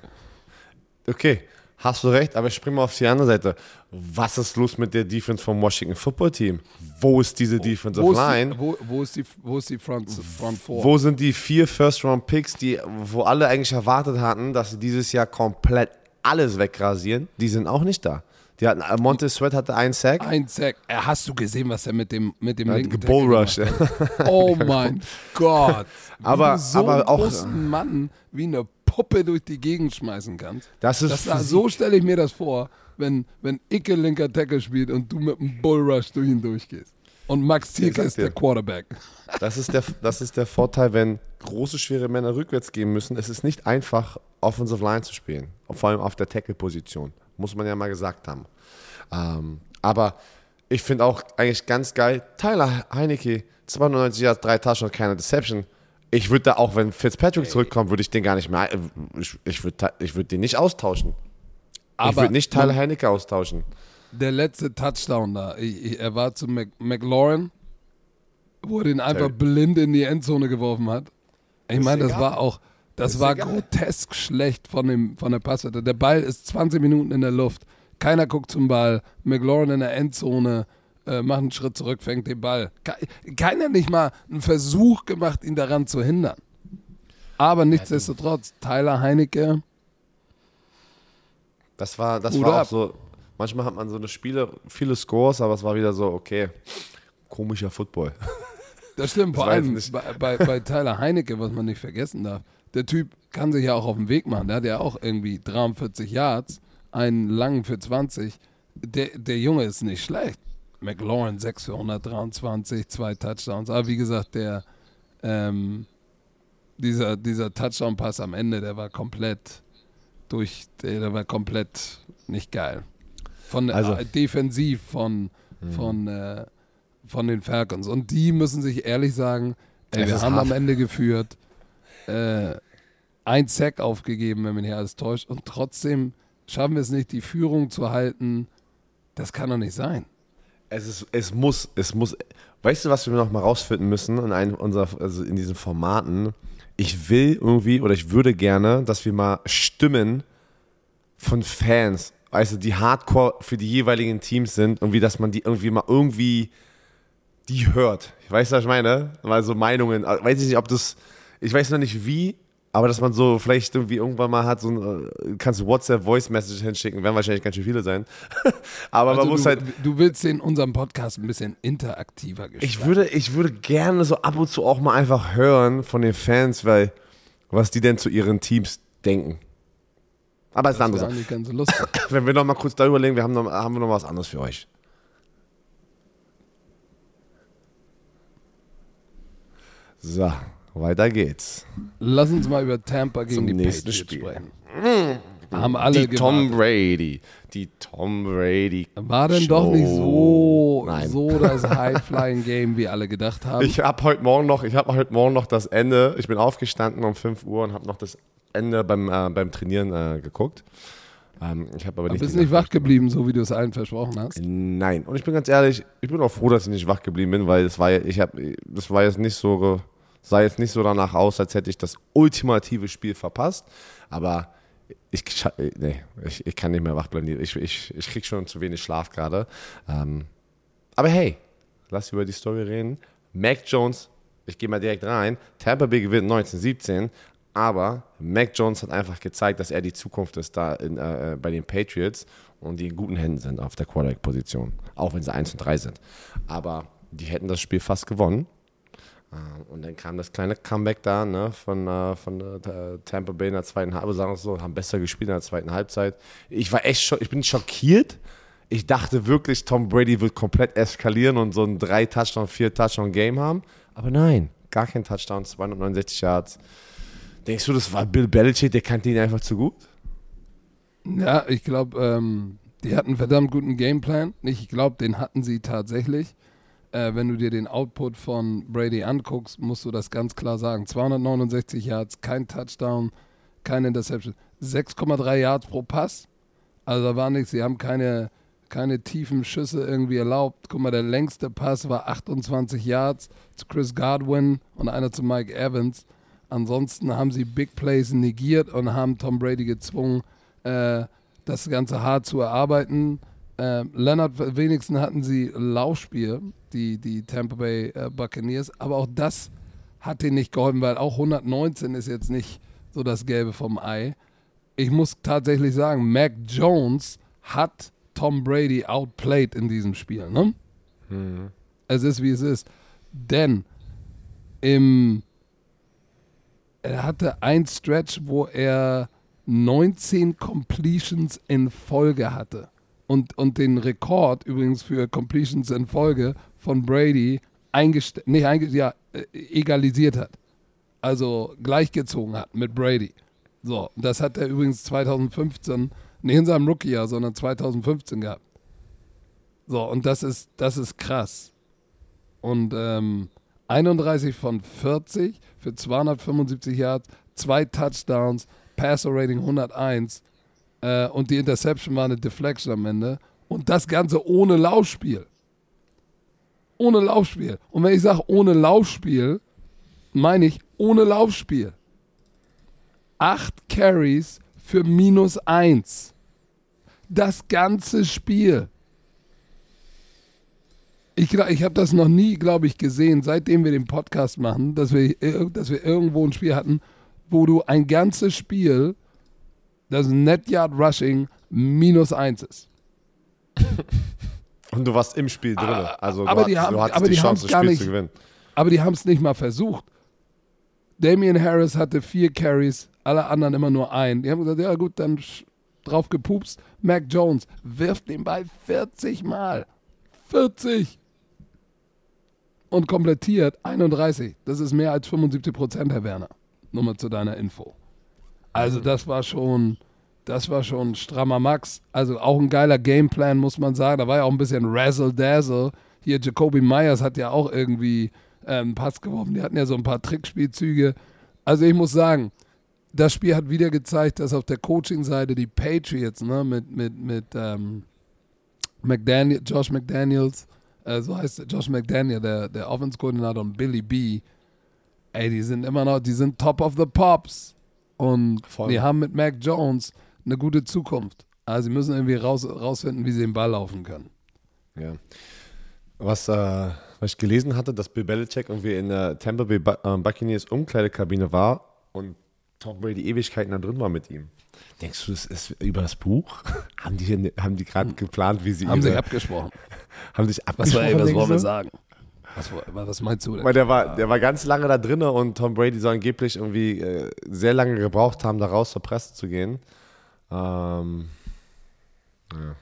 S2: okay, hast du recht, aber ich spring mal auf die andere Seite. Was ist los mit der Defense vom Washington Football Team? Wo ist diese Defensive
S1: Wo
S2: Line?
S1: die, wo, wo ist die, wo ist die Front, Front Four?
S2: Wo sind die vier First-Round-Picks, die, wo alle eigentlich erwartet hatten, dass sie dieses Jahr komplett alles wegrasieren? Die sind auch nicht da. Die hatten, äh, Montez Sweat hatte einen Sack.
S1: Ein Sack. Äh, Hast du gesehen, was er mit dem, mit dem
S2: Hat
S1: linken hat? Oh mein Gott. Wie
S2: Aber-
S1: so
S2: aber
S1: einen
S2: auch-
S1: großen Mann wie eine Puppe durch die Gegend schmeißen kannst.
S2: Das ist
S1: Das, so stelle ich mir das vor, wenn, wenn Icke linker Tackle spielt und du mit einem Bullrush durch ihn durchgehst. Und Max Zielke
S2: sag
S1: ist der Quarterback.
S2: Das ist, der, das ist der Vorteil, wenn große, schwere Männer rückwärts gehen müssen. Es ist nicht einfach, Offensive Line zu spielen. Vor allem auf der Tackle-Position. Muss man ja mal gesagt haben. Ähm, aber ich finde auch eigentlich ganz geil, Tyler Heinecke, 92 Jahre, drei Touchdowns, keine Deception. Ich würde da auch, wenn Fitzpatrick zurückkommt, würde ich den gar nicht mehr, äh, ich, ich würde ich würd den nicht austauschen. ich
S1: Aber
S2: würde nicht Tyler Heinecke austauschen.
S1: der letzte Touchdown da, ich, ich, er war zu Mac, McLaurin, wo er den einfach blind in die Endzone geworfen hat. Ich meine, das war auch, das war
S2: egal.
S1: grotesk schlecht von, dem, von der Passwette. Der Ball ist 20 Minuten in der Luft. Keiner guckt zum Ball. McLaurin in der Endzone äh, macht einen Schritt zurück, fängt den Ball. Ke keiner nicht mal einen Versuch gemacht, ihn daran zu hindern. Aber nichtsdestotrotz, Tyler Heinecke,
S2: Das war, das war auch so. Manchmal hat man so eine Spiele, viele Scores, aber es war wieder so, okay, komischer Football.
S1: Das stimmt, vor
S2: war jetzt
S1: allem bei, bei, bei Tyler Heinecke, was man nicht vergessen darf. Der Typ kann sich ja auch auf den Weg machen. Der hat ja auch irgendwie 43 Yards, einen langen für 20. Der, der Junge ist nicht schlecht. McLaurin 6 für 123, zwei Touchdowns. Aber wie gesagt, der ähm, dieser, dieser Touchdown-Pass am Ende, der war komplett durch, der, war komplett nicht geil. Von
S2: Also-
S1: äh, defensiv von, von, äh, von den Falcons. Und die müssen sich ehrlich sagen, ey, wir haben
S2: hart.
S1: am Ende geführt, äh, ein Sack aufgegeben, wenn mich nicht alles täuscht. Und trotzdem schaffen wir es nicht, die Führung zu halten. Das kann doch nicht sein.
S2: Es, ist, es muss, es muss. Weißt du, was wir noch mal rausfinden müssen in einem unserer, also in diesen Formaten? Ich will irgendwie oder ich würde gerne, dass wir mal Stimmen von Fans, du, die Hardcore für die jeweiligen Teams sind, irgendwie, dass man die irgendwie mal irgendwie die hört. Ich weiß, was ich meine? Mal so Meinungen. Weiß ich nicht, ob das. Ich weiß noch nicht wie, aber dass man so vielleicht irgendwie irgendwann mal hat, so ein, äh, kannst du WhatsApp-Voice-Message hinschicken, werden wahrscheinlich ganz schön viele sein. aber
S1: Also
S2: man muss
S1: du,
S2: halt.
S1: du willst in unserem Podcast ein bisschen interaktiver gestalten.
S2: Ich würde, ich würde gerne so ab und zu auch mal einfach hören von den Fans, weil was die denn zu ihren Teams denken. Aber ist
S1: das
S2: Sache.
S1: eigentlich ganz lustig.
S2: Wenn wir noch mal kurz darüber legen, wir haben noch, haben wir noch was anderes für euch. So, weiter geht's.
S1: Lass uns mal über Tampa gegen
S2: Zum
S1: die Patriots
S2: Spiel.
S1: sprechen. Haben alle
S2: Die Tom
S1: gewartet.
S2: Brady. Die Tom Brady.
S1: War denn
S2: Show.
S1: doch nicht so,
S2: Nein.
S1: so das High-Flying-Game, wie alle gedacht haben.
S2: Ich habe heute Morgen noch, ich habe heute Morgen noch das Ende. Ich bin aufgestanden um 5 Uhr und habe noch das Ende beim, äh, beim Trainieren äh, geguckt. Ähm, ich habe aber
S1: Du
S2: nicht.
S1: bist
S2: die
S1: nicht wach geblieben, so wie du es allen versprochen hast.
S2: Nein. Und ich bin ganz ehrlich, ich bin auch froh, dass ich nicht wach geblieben bin, weil es war, ich habe, das war jetzt nicht so, sah jetzt nicht so danach aus, als hätte ich das ultimative Spiel verpasst. Aber ich, nee, ich, ich kann nicht mehr wach bleiben. Ich, ich, ich krieg schon zu wenig Schlaf gerade. Ähm, aber hey, lass über die Story reden. Mac Jones, ich gehe mal direkt rein. Tampa Bay gewinnt 1917, aber Mac Jones hat einfach gezeigt, dass er die Zukunft ist da in, äh, bei den Patriots und die in guten Händen sind auf der Quarterback-Position, auch wenn sie 1 und 3 sind. Aber die hätten das Spiel fast gewonnen. Ähm, Und dann kam das kleine Comeback da ne, von, äh, von äh, Tampa Bay in der zweiten Halbzeit, sagen wir so, haben besser gespielt in der zweiten Halbzeit. Ich war echt, ich bin schockiert. Ich dachte wirklich, Tom Brady wird komplett eskalieren und so ein 3 Touchdown, 4 Touchdown Game haben. Aber nein, gar kein Touchdown, 269 Yards. Denkst du, das war Bill Belichick, der kannte ihn einfach zu gut?
S1: Ja, ich glaube, ähm, die hatten einen verdammt guten Gameplan. Ich glaube, den hatten sie tatsächlich. Äh, wenn du dir den Output von Brady anguckst, musst du das ganz klar sagen. 269 Yards, kein Touchdown, keine Interception. 6,3 Yards pro Pass. Also da war nichts. Sie haben keine, keine tiefen Schüsse irgendwie erlaubt. Guck mal, der längste Pass war 28 Yards zu Chris Godwin und einer zu Mike Evans. Ansonsten haben sie Big Plays negiert und haben Tom Brady gezwungen, äh, das Ganze hart zu erarbeiten. Äh, Leonard, wenigstens hatten sie Laufspiel, die, die Tampa Bay äh, Buccaneers, aber auch das hat denen nicht geholfen, weil auch 119 ist jetzt nicht so das Gelbe vom Ei. Ich muss tatsächlich sagen, Mac Jones hat Tom Brady outplayed in diesem Spiel. Ne? Es ist, wie es ist. Denn im er hatte ein Stretch, wo er 19 Completions in Folge hatte. Und, und den Rekord übrigens für Completions in Folge von Brady nicht ja, äh, egalisiert hat. Also gleichgezogen hat mit Brady. So, das hat er übrigens 2015, nicht in seinem Rookie-Jahr, sondern 2015 gehabt. So, und das ist, das ist krass. Und ähm, 31 von 40 für 275 Yards, zwei Touchdowns, Passer Rating 101 äh, und die Interception war eine Deflection am Ende. Und das Ganze ohne Laufspiel. Ohne Laufspiel. Und wenn ich sage ohne Laufspiel, meine ich ohne Laufspiel. Acht Carries für minus eins. Das ganze Spiel. Ich, ich habe das noch nie, glaube ich, gesehen, seitdem wir den Podcast machen, dass wir, ir- dass wir irgendwo ein Spiel hatten, wo du ein ganzes Spiel, das Net Yard Rushing minus eins ist.
S2: Und du warst im Spiel drin. Also
S1: aber
S2: du,
S1: die
S2: du hattest
S1: aber
S2: die
S1: die
S2: Chance, das Spiel
S1: nicht-
S2: zu gewinnen.
S1: Aber die haben es nicht mal versucht. Damian Harris hatte vier Carries, alle anderen immer nur ein. Die haben gesagt, ja gut, dann drauf gepupst. Mac Jones wirft den Ball 40 Mal. 40! Und komplettiert 31. Das ist mehr als 75 Prozent, Herr Werner. Nur mal zu deiner Info. Also das war schon, das war schon strammer Max. Also auch ein geiler Gameplan, muss man sagen. Da war ja auch ein bisschen Razzle-Dazzle. Hier Jacoby Myers hat ja auch irgendwie äh, einen Pass geworfen. Die hatten ja so ein paar Trickspielzüge. Also ich muss sagen, das Spiel hat wieder gezeigt, dass auf der Coaching-Seite die Patriots ne, mit, mit, mit ähm, McDaniel, Josh McDaniels, äh, so heißt der, Josh McDaniel, der, der Offense-Koordinator und Billy B, ey, die sind immer noch, die sind top of the pops. Und
S2: Voll.
S1: die haben mit Mac Jones eine gute Zukunft. Also sie müssen irgendwie raus, rausfinden, wie sie den Ball laufen können.
S2: Ja. Was, äh, was ich gelesen hatte, dass Bill Belichick irgendwie in der Tampa Bay äh, Buccaneers Umkleidekabine war und Tom Brady Ewigkeiten da drin war mit ihm. Denkst du, das ist über das Buch? haben die, hier- haben die gerade geplant, wie sie
S1: Haben
S2: ihre,
S1: sich abgesprochen.
S2: haben sich
S1: Was, war,
S2: abgesprochen?
S1: was wollen wir sagen? Was, was meinst du denn?
S2: Weil der war, der war ganz lange da drin und Tom Brady soll angeblich irgendwie äh, sehr lange gebraucht haben, da raus zur Presse zu gehen. Ähm, ja.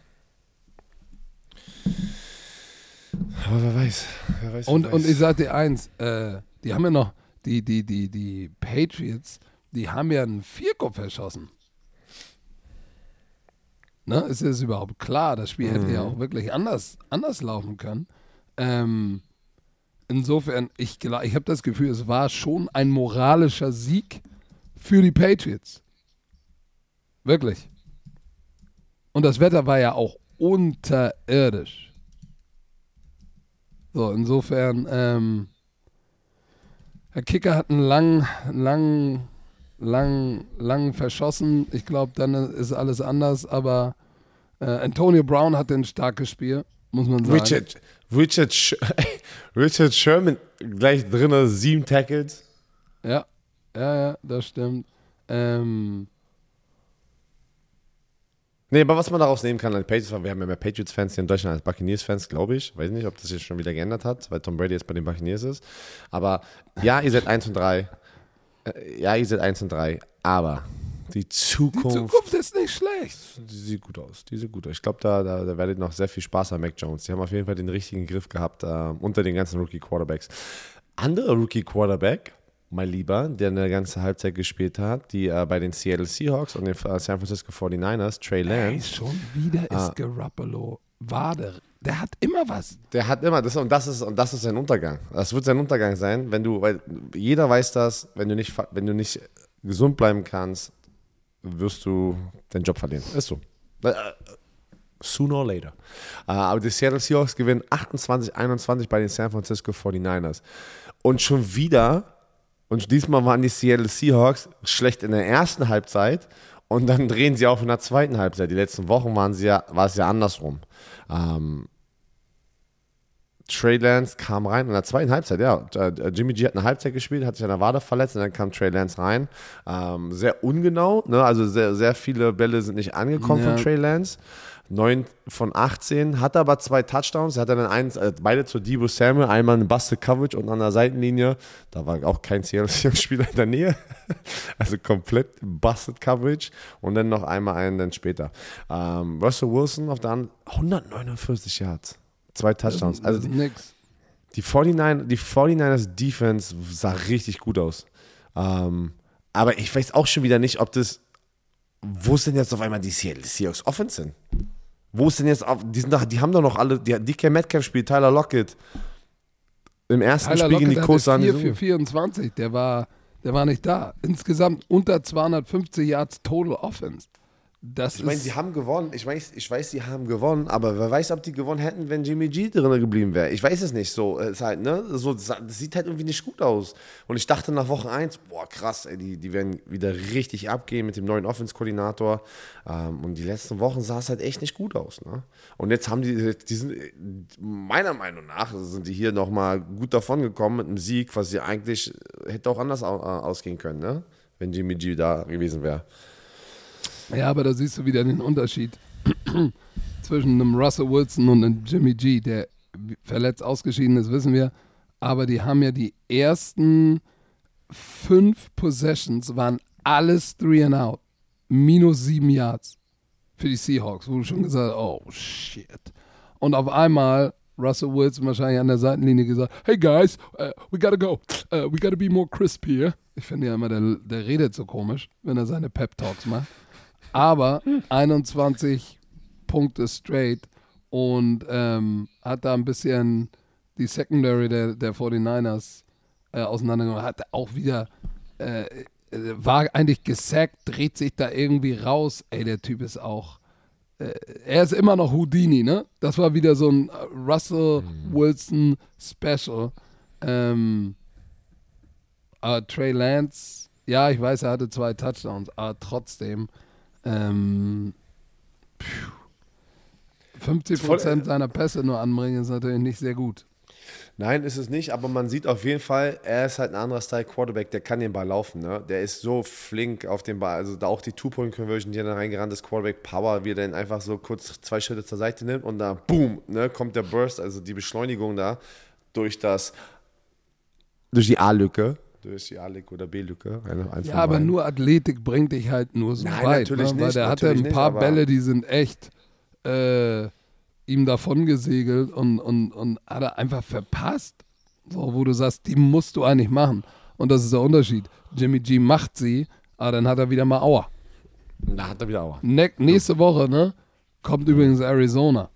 S2: Aber wer weiß. Wer weiß wer
S1: Und,
S2: weiß.
S1: und ich sag dir eins, äh, die haben ja noch, die, die, die, die Patriots, die haben ja einen Vierkopf erschossen. Ne? Ist das überhaupt klar? Das Spiel hätte ja auch wirklich anders, anders laufen können. Ähm, insofern, ich, ich habe das Gefühl, es war schon ein moralischer Sieg für die Patriots. Wirklich. Und das Wetter war ja auch unterirdisch. So, insofern, ähm, Herr Kicker hat einen langen, langen, lang, lang verschossen. Ich glaube, dann ist alles anders, aber äh, Antonio Brown hatte ein starkes Spiel, muss man sagen.
S2: Richard, Richard, Sch Richard Sherman gleich drin, sieben Tackles.
S1: Ja, ja, ja, das stimmt. Ähm,
S2: Nee, aber was man daraus nehmen kann, als Patriots, wir haben ja mehr Patriots-Fans hier in Deutschland als Buccaneers-Fans, glaube ich. Weiß nicht, ob das jetzt schon wieder geändert hat, weil Tom Brady jetzt bei den Buccaneers ist. Aber ja, ihr seid 1 und 3. Äh, Ja, ihr seid 1 und 3. Aber die
S1: die
S2: Zukunft,
S1: Zukunft ist nicht schlecht.
S2: die sieht gut aus. Die sieht gut aus. Ich glaube, da, da, da werdet noch sehr viel Spaß an Mac Jones. Die haben auf jeden Fall den richtigen Griff gehabt äh, unter den ganzen Rookie-Quarterbacks. Anderer Rookie-Quarterback, mein Lieber, der eine ganze Halbzeit gespielt hat, die äh, bei den Seattle Seahawks und den äh, San Francisco 49ers, Trey
S1: Ey,
S2: Lance.
S1: schon wieder
S2: Ah.
S1: ist Garoppolo Wade. Der hat immer was.
S2: Der hat immer, das, und, das ist, und das ist sein Untergang. Das wird sein Untergang sein, wenn du, weil jeder weiß das, wenn du nicht, wenn du nicht gesund bleiben kannst, wirst du deinen Job verlieren. Ist so. Äh, Sooner or later. Äh, aber die Seattle Seahawks gewinnen 28-21 bei den San Francisco 49ers. Und schon wieder, und diesmal waren die Seattle Seahawks schlecht in der ersten Halbzeit und dann drehen sie auf in der zweiten Halbzeit. Die letzten Wochen waren sie ja, war es ja andersrum. Ähm, Trey Lance kam rein in der zweiten Halbzeit, ja. Äh, Jimmy G hat eine Halbzeit gespielt, hat sich an der Wade verletzt und dann kam Trey Lance rein. Ähm, sehr ungenau, ne? also sehr, sehr viele Bälle sind nicht angekommen
S1: Ja.
S2: von Trey Lance. 9 von 18, hat aber zwei Touchdowns. Er hat dann eins, äh, beide zu Debo Samuel, einmal eine Busted Coverage und an der Seitenlinie. Da war auch kein Seattle-Spieler in der Nähe. Also komplett Busted Coverage und dann noch einmal einen dann später. Ähm, Russell Wilson auf der anderen 149 Yards. Zwei Touchdowns. Also
S1: nix.
S2: die, 49, die 49ers Defense sah richtig gut aus. Ähm, aber ich weiß auch schon wieder nicht, ob das. Wo ist denn jetzt auf einmal die Seahawks Offense hin? Wo ist denn jetzt auf. Die, sind doch, die haben doch noch alle. Die, DK Metcalf spielt, Tyler Lockett. Im ersten
S1: Tyler
S2: Spiel gegen die Coast
S1: hatte
S2: sahen
S1: 4
S2: die
S1: für
S2: so.
S1: 24. Der war, der war nicht da. Insgesamt unter 250 Yards Total Offense. Das
S2: Ich meine, sie haben gewonnen. Ich weiß, ich weiß, sie haben gewonnen, aber wer weiß, ob die gewonnen hätten, wenn Jimmy G drin geblieben wäre. Ich weiß es nicht. So, es ist halt, ne? so, das sieht halt irgendwie nicht gut aus. Und ich dachte nach Woche 1, boah, krass, ey, die, die werden wieder richtig abgehen mit dem neuen Offense-Koordinator. Ähm, und die letzten Wochen sah es halt echt nicht gut aus. Ne? Und jetzt haben die, die sind, meiner Meinung nach, sind die hier nochmal gut davon gekommen mit einem Sieg, was sie eigentlich äh, hätte auch anders äh, ausgehen können, ne? wenn Jimmy G da gewesen wäre.
S1: Ja, aber da siehst du wieder den Unterschied zwischen einem Russell Wilson und einem Jimmy G, der verletzt ausgeschieden ist, wissen wir. Aber die haben ja die ersten fünf Possessions waren alles three and out. Minus sieben Yards für die Seahawks, wo du schon gesagt hast, oh shit. Und auf einmal Russell Wilson wahrscheinlich an der Seitenlinie gesagt, hey guys, uh, we gotta go. Uh, we gotta be more crisp here. Ich finde ja immer, der, der redet so komisch, wenn er seine Pep Talks macht. Aber 21 Punkte straight und ähm, hat da ein bisschen die Secondary der, der 49ers äh, auseinandergenommen. Hat auch wieder, äh, war eigentlich gesackt, dreht sich da irgendwie raus. Ey, der Typ ist auch, äh, er ist immer noch Houdini, ne? Das war wieder so ein Russell Wilson Special. Ähm, aber Trey Lance, ja, ich weiß, er hatte zwei Touchdowns, aber trotzdem, ähm, phew, 50 Prozent seiner Pässe nur anbringen, ist natürlich nicht sehr gut.
S2: Nein, ist es nicht, aber man sieht auf jeden Fall, er ist halt ein anderer Style Quarterback, der kann den Ball laufen, ne? Der ist so flink auf dem Ball, also da auch die Two-Point-Conversion, die er da reingerannt ist, Quarterback Power, wie er dann einfach so kurz zwei Schritte zur Seite nimmt und da boom, ne, kommt der Burst, also die Beschleunigung da durch das, durch die A-Lücke, durch die A-Lücke oder B-Lücke.
S1: Ja, aber beiden. nur Athletik bringt dich halt nur so
S2: Nein,
S1: weit,
S2: natürlich
S1: ne?
S2: nicht,
S1: weil der hatte
S2: natürlich
S1: ein paar
S2: nicht,
S1: Bälle, die sind echt äh, ihm davon gesegelt und, und, und hat er einfach verpasst. So, wo du sagst, die musst du eigentlich machen. Und das ist der Unterschied. Jimmy G macht sie, aber dann hat er wieder mal Aua.
S2: Da hat er wieder Aua.
S1: Ne nächste Woche, ne, kommt übrigens Arizona.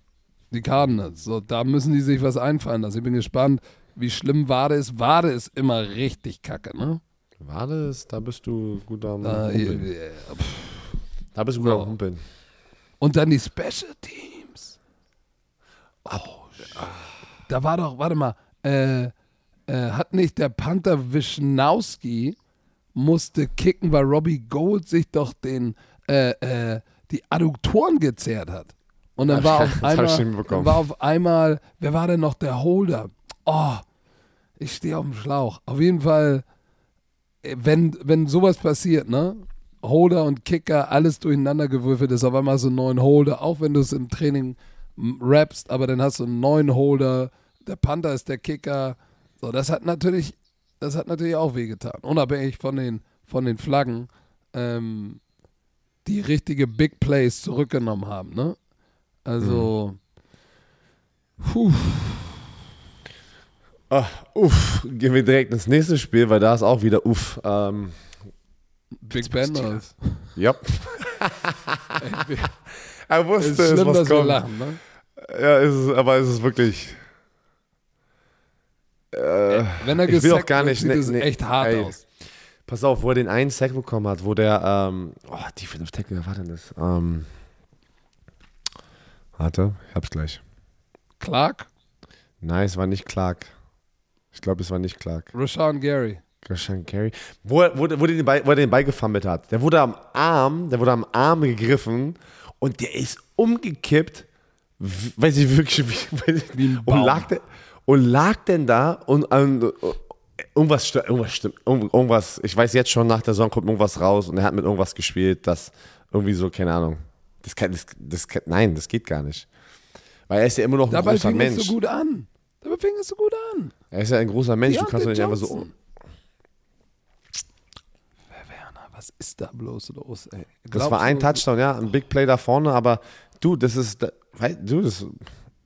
S1: Die Cardinals. So, da müssen die sich was einfallen lassen. Ich bin gespannt, wie schlimm Wade ist. Wade ist immer richtig kacke, ne?
S2: War das? Da bist du gut am
S1: Da,
S2: Humpeln.
S1: äh, pff.
S2: Da bist du gut
S1: So.
S2: am Humpeln.
S1: Und dann die Special Teams. Oh, da war doch, warte mal, äh, äh, hat nicht der Panther Wischnowski musste kicken, weil Robbie Gold sich doch den, äh, äh, die Adduktoren gezerrt hat. Und dann war auf einmal, war auf einmal, wer war denn noch der Holder? Oh, ich stehe auf dem Schlauch. Auf jeden Fall, äh, wenn, wenn sowas passiert, ne? Holder und Kicker, alles durcheinander gewürfelt ist, auf einmal so einen neuen Holder, auch wenn du es im Training rappst, aber dann hast du einen neuen Holder, der Panther ist der Kicker. So, das hat natürlich, das hat natürlich auch wehgetan. Unabhängig von den, von den Flaggen, ähm, die richtige Big Plays zurückgenommen haben, ne? Also, puh,
S2: Ah, uff, gehen wir direkt ins nächste Spiel, weil da ist auch wieder uff. Ähm,
S1: Big Benders.
S2: ja. er
S1: Es
S2: wusste
S1: ist
S2: es,
S1: schlimm,
S2: was
S1: dass wir
S2: kommt.
S1: lachen, ne?
S2: Ja, ist es, aber ist es wirklich. Äh,
S1: Wenn er
S2: ich will auch
S1: gesackt
S2: gar
S1: wird,
S2: nicht.
S1: sieht
S2: nee,
S1: es
S2: nee,
S1: echt hart
S2: ey,
S1: aus.
S2: Pass auf, wo er den einen Sack bekommen hat, wo der, ähm, oh, Defensive Tackle, wer war denn das? Ähm, warte, ich hab's gleich.
S1: Clark,
S2: Nein, es war nicht Clark. Ich glaube, es war nicht Clark.
S1: Rashawn Gary.
S2: Rashan Gary. Wo, er- wo, wo, den Ball, wo er den Ball gefummelt hat. Der wurde am Arm, der wurde am Arm gegriffen und der ist umgekippt. Weiß ich wirklich, wie, weiß ich,
S1: Wie ein
S2: und
S1: Baum.
S2: lag, der, und lag denn da und, und irgendwas, sti- irgendwas stimmt. Irgend- Irgendwas, ich weiß jetzt schon, nach der Saison kommt irgendwas raus und er hat mit irgendwas gespielt, das irgendwie so, keine Ahnung. Das kann, das, das kann, nein, das geht gar nicht. Weil er ist ja immer noch ein
S1: Dabei
S2: großer
S1: fing
S2: Mensch.
S1: es so gut an. Dabei fing es so gut an.
S2: Er ist ja ein großer Mensch, du
S1: Deontay
S2: kannst doch nicht einfach so.
S1: Johnson. Werner, was ist da bloß los, ey?
S2: Das
S1: Glaubst
S2: war ein
S1: du-
S2: Touchdown, ja, ein Big Play da vorne, aber du, das ist, du, das,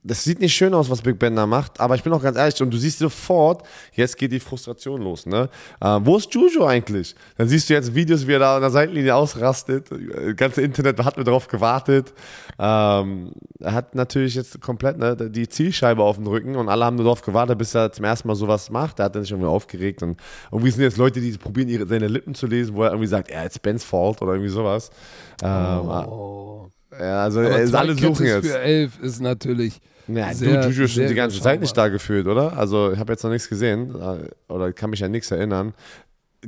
S2: das sieht nicht schön aus, was Big Ben da macht, aber ich bin auch ganz ehrlich, und du siehst sofort, jetzt geht die Frustration los, ne? Äh, wo ist Juju eigentlich? Dann siehst du jetzt Videos, wie er da an der Seitenlinie ausrastet, das ganze Internet hat mir darauf gewartet, ähm, er hat natürlich jetzt komplett ne, die Zielscheibe auf dem Rücken und alle haben nur darauf gewartet, bis er zum ersten Mal sowas macht, er hat dann sich irgendwie aufgeregt und irgendwie sind jetzt Leute, die probieren, ihre, seine Lippen zu lesen, wo er irgendwie sagt, ja, it's Ben's fault oder irgendwie sowas. Ähm,
S1: Oh.
S2: Ja, also
S1: Aber
S2: äh,
S1: zwei
S2: alle suchen jetzt.
S1: für elf ist natürlich
S2: Ja,
S1: sehr,
S2: du, Juju ist schon die ganze Zeit nicht da gefühlt, oder? Also ich habe jetzt noch nichts gesehen äh, oder kann mich an nichts erinnern.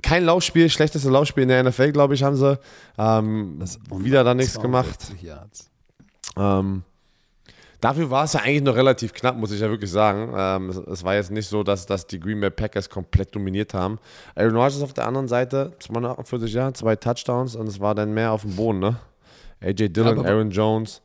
S2: Kein Laufspiel, schlechteste Laufspiel in der NFL, glaube ich, haben sie. Ähm, wieder da nichts gemacht.
S1: 62 Yards.
S2: Ähm, dafür war es ja eigentlich noch relativ knapp, muss ich ja wirklich sagen. Ähm, es, es war jetzt nicht so, dass, dass die Green Bay Packers komplett dominiert haben. Aaron Rodgers auf der anderen Seite, 248 Jahre, zwei Touchdowns und es war dann mehr auf dem Boden, ne? AJ Dillon,
S1: Aber-
S2: Aaron Jones.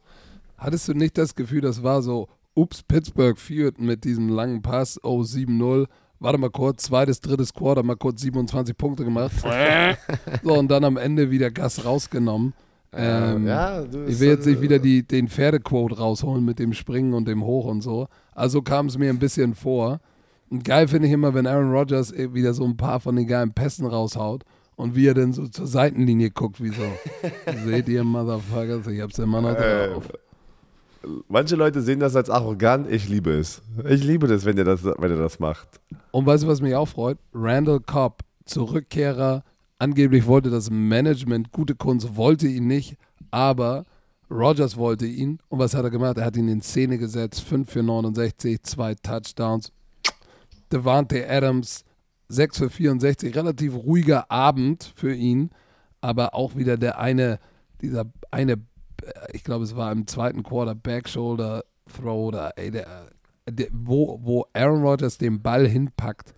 S1: Hattest du nicht das Gefühl, das war so, ups, Pittsburgh führt mit diesem langen Pass, oh 7-0, warte mal kurz, zweites, drittes Quarter, mal kurz 27 Punkte gemacht. so, und dann am Ende wieder Gas rausgenommen. Ähm,
S2: ja, du
S1: ich will jetzt nicht
S2: äh,
S1: wieder die, den Pferdequote rausholen mit dem Springen und dem Hoch und so. Also kam es mir ein bisschen vor. Und geil finde ich immer, wenn Aaron Rodgers eh wieder so ein paar von den geilen Pässen raushaut und wie er dann so zur Seitenlinie guckt, wie so. Seht ihr, Motherfuckers, ich hab's immer noch
S2: Äh,
S1: drauf.
S2: Manche Leute sehen das als arrogant. Ich liebe es. Ich liebe das, wenn ihr das, wenn ihr das macht.
S1: Und weißt du, was mich auch freut? Randall Cobb, Zurückkehrer. Angeblich wollte das Management, gute Kunst, wollte ihn nicht, aber Rogers wollte ihn. Und was hat er gemacht? Er hat ihn in Szene gesetzt. 5 für 69, zwei Touchdowns. Devante Adams, 6 für 64. Relativ ruhiger Abend für ihn, aber auch wieder der eine, dieser eine, ich glaube, es war im zweiten Quarter Backshoulder Throw oder ey, der, der, wo, wo Aaron Rodgers den Ball hinpackt,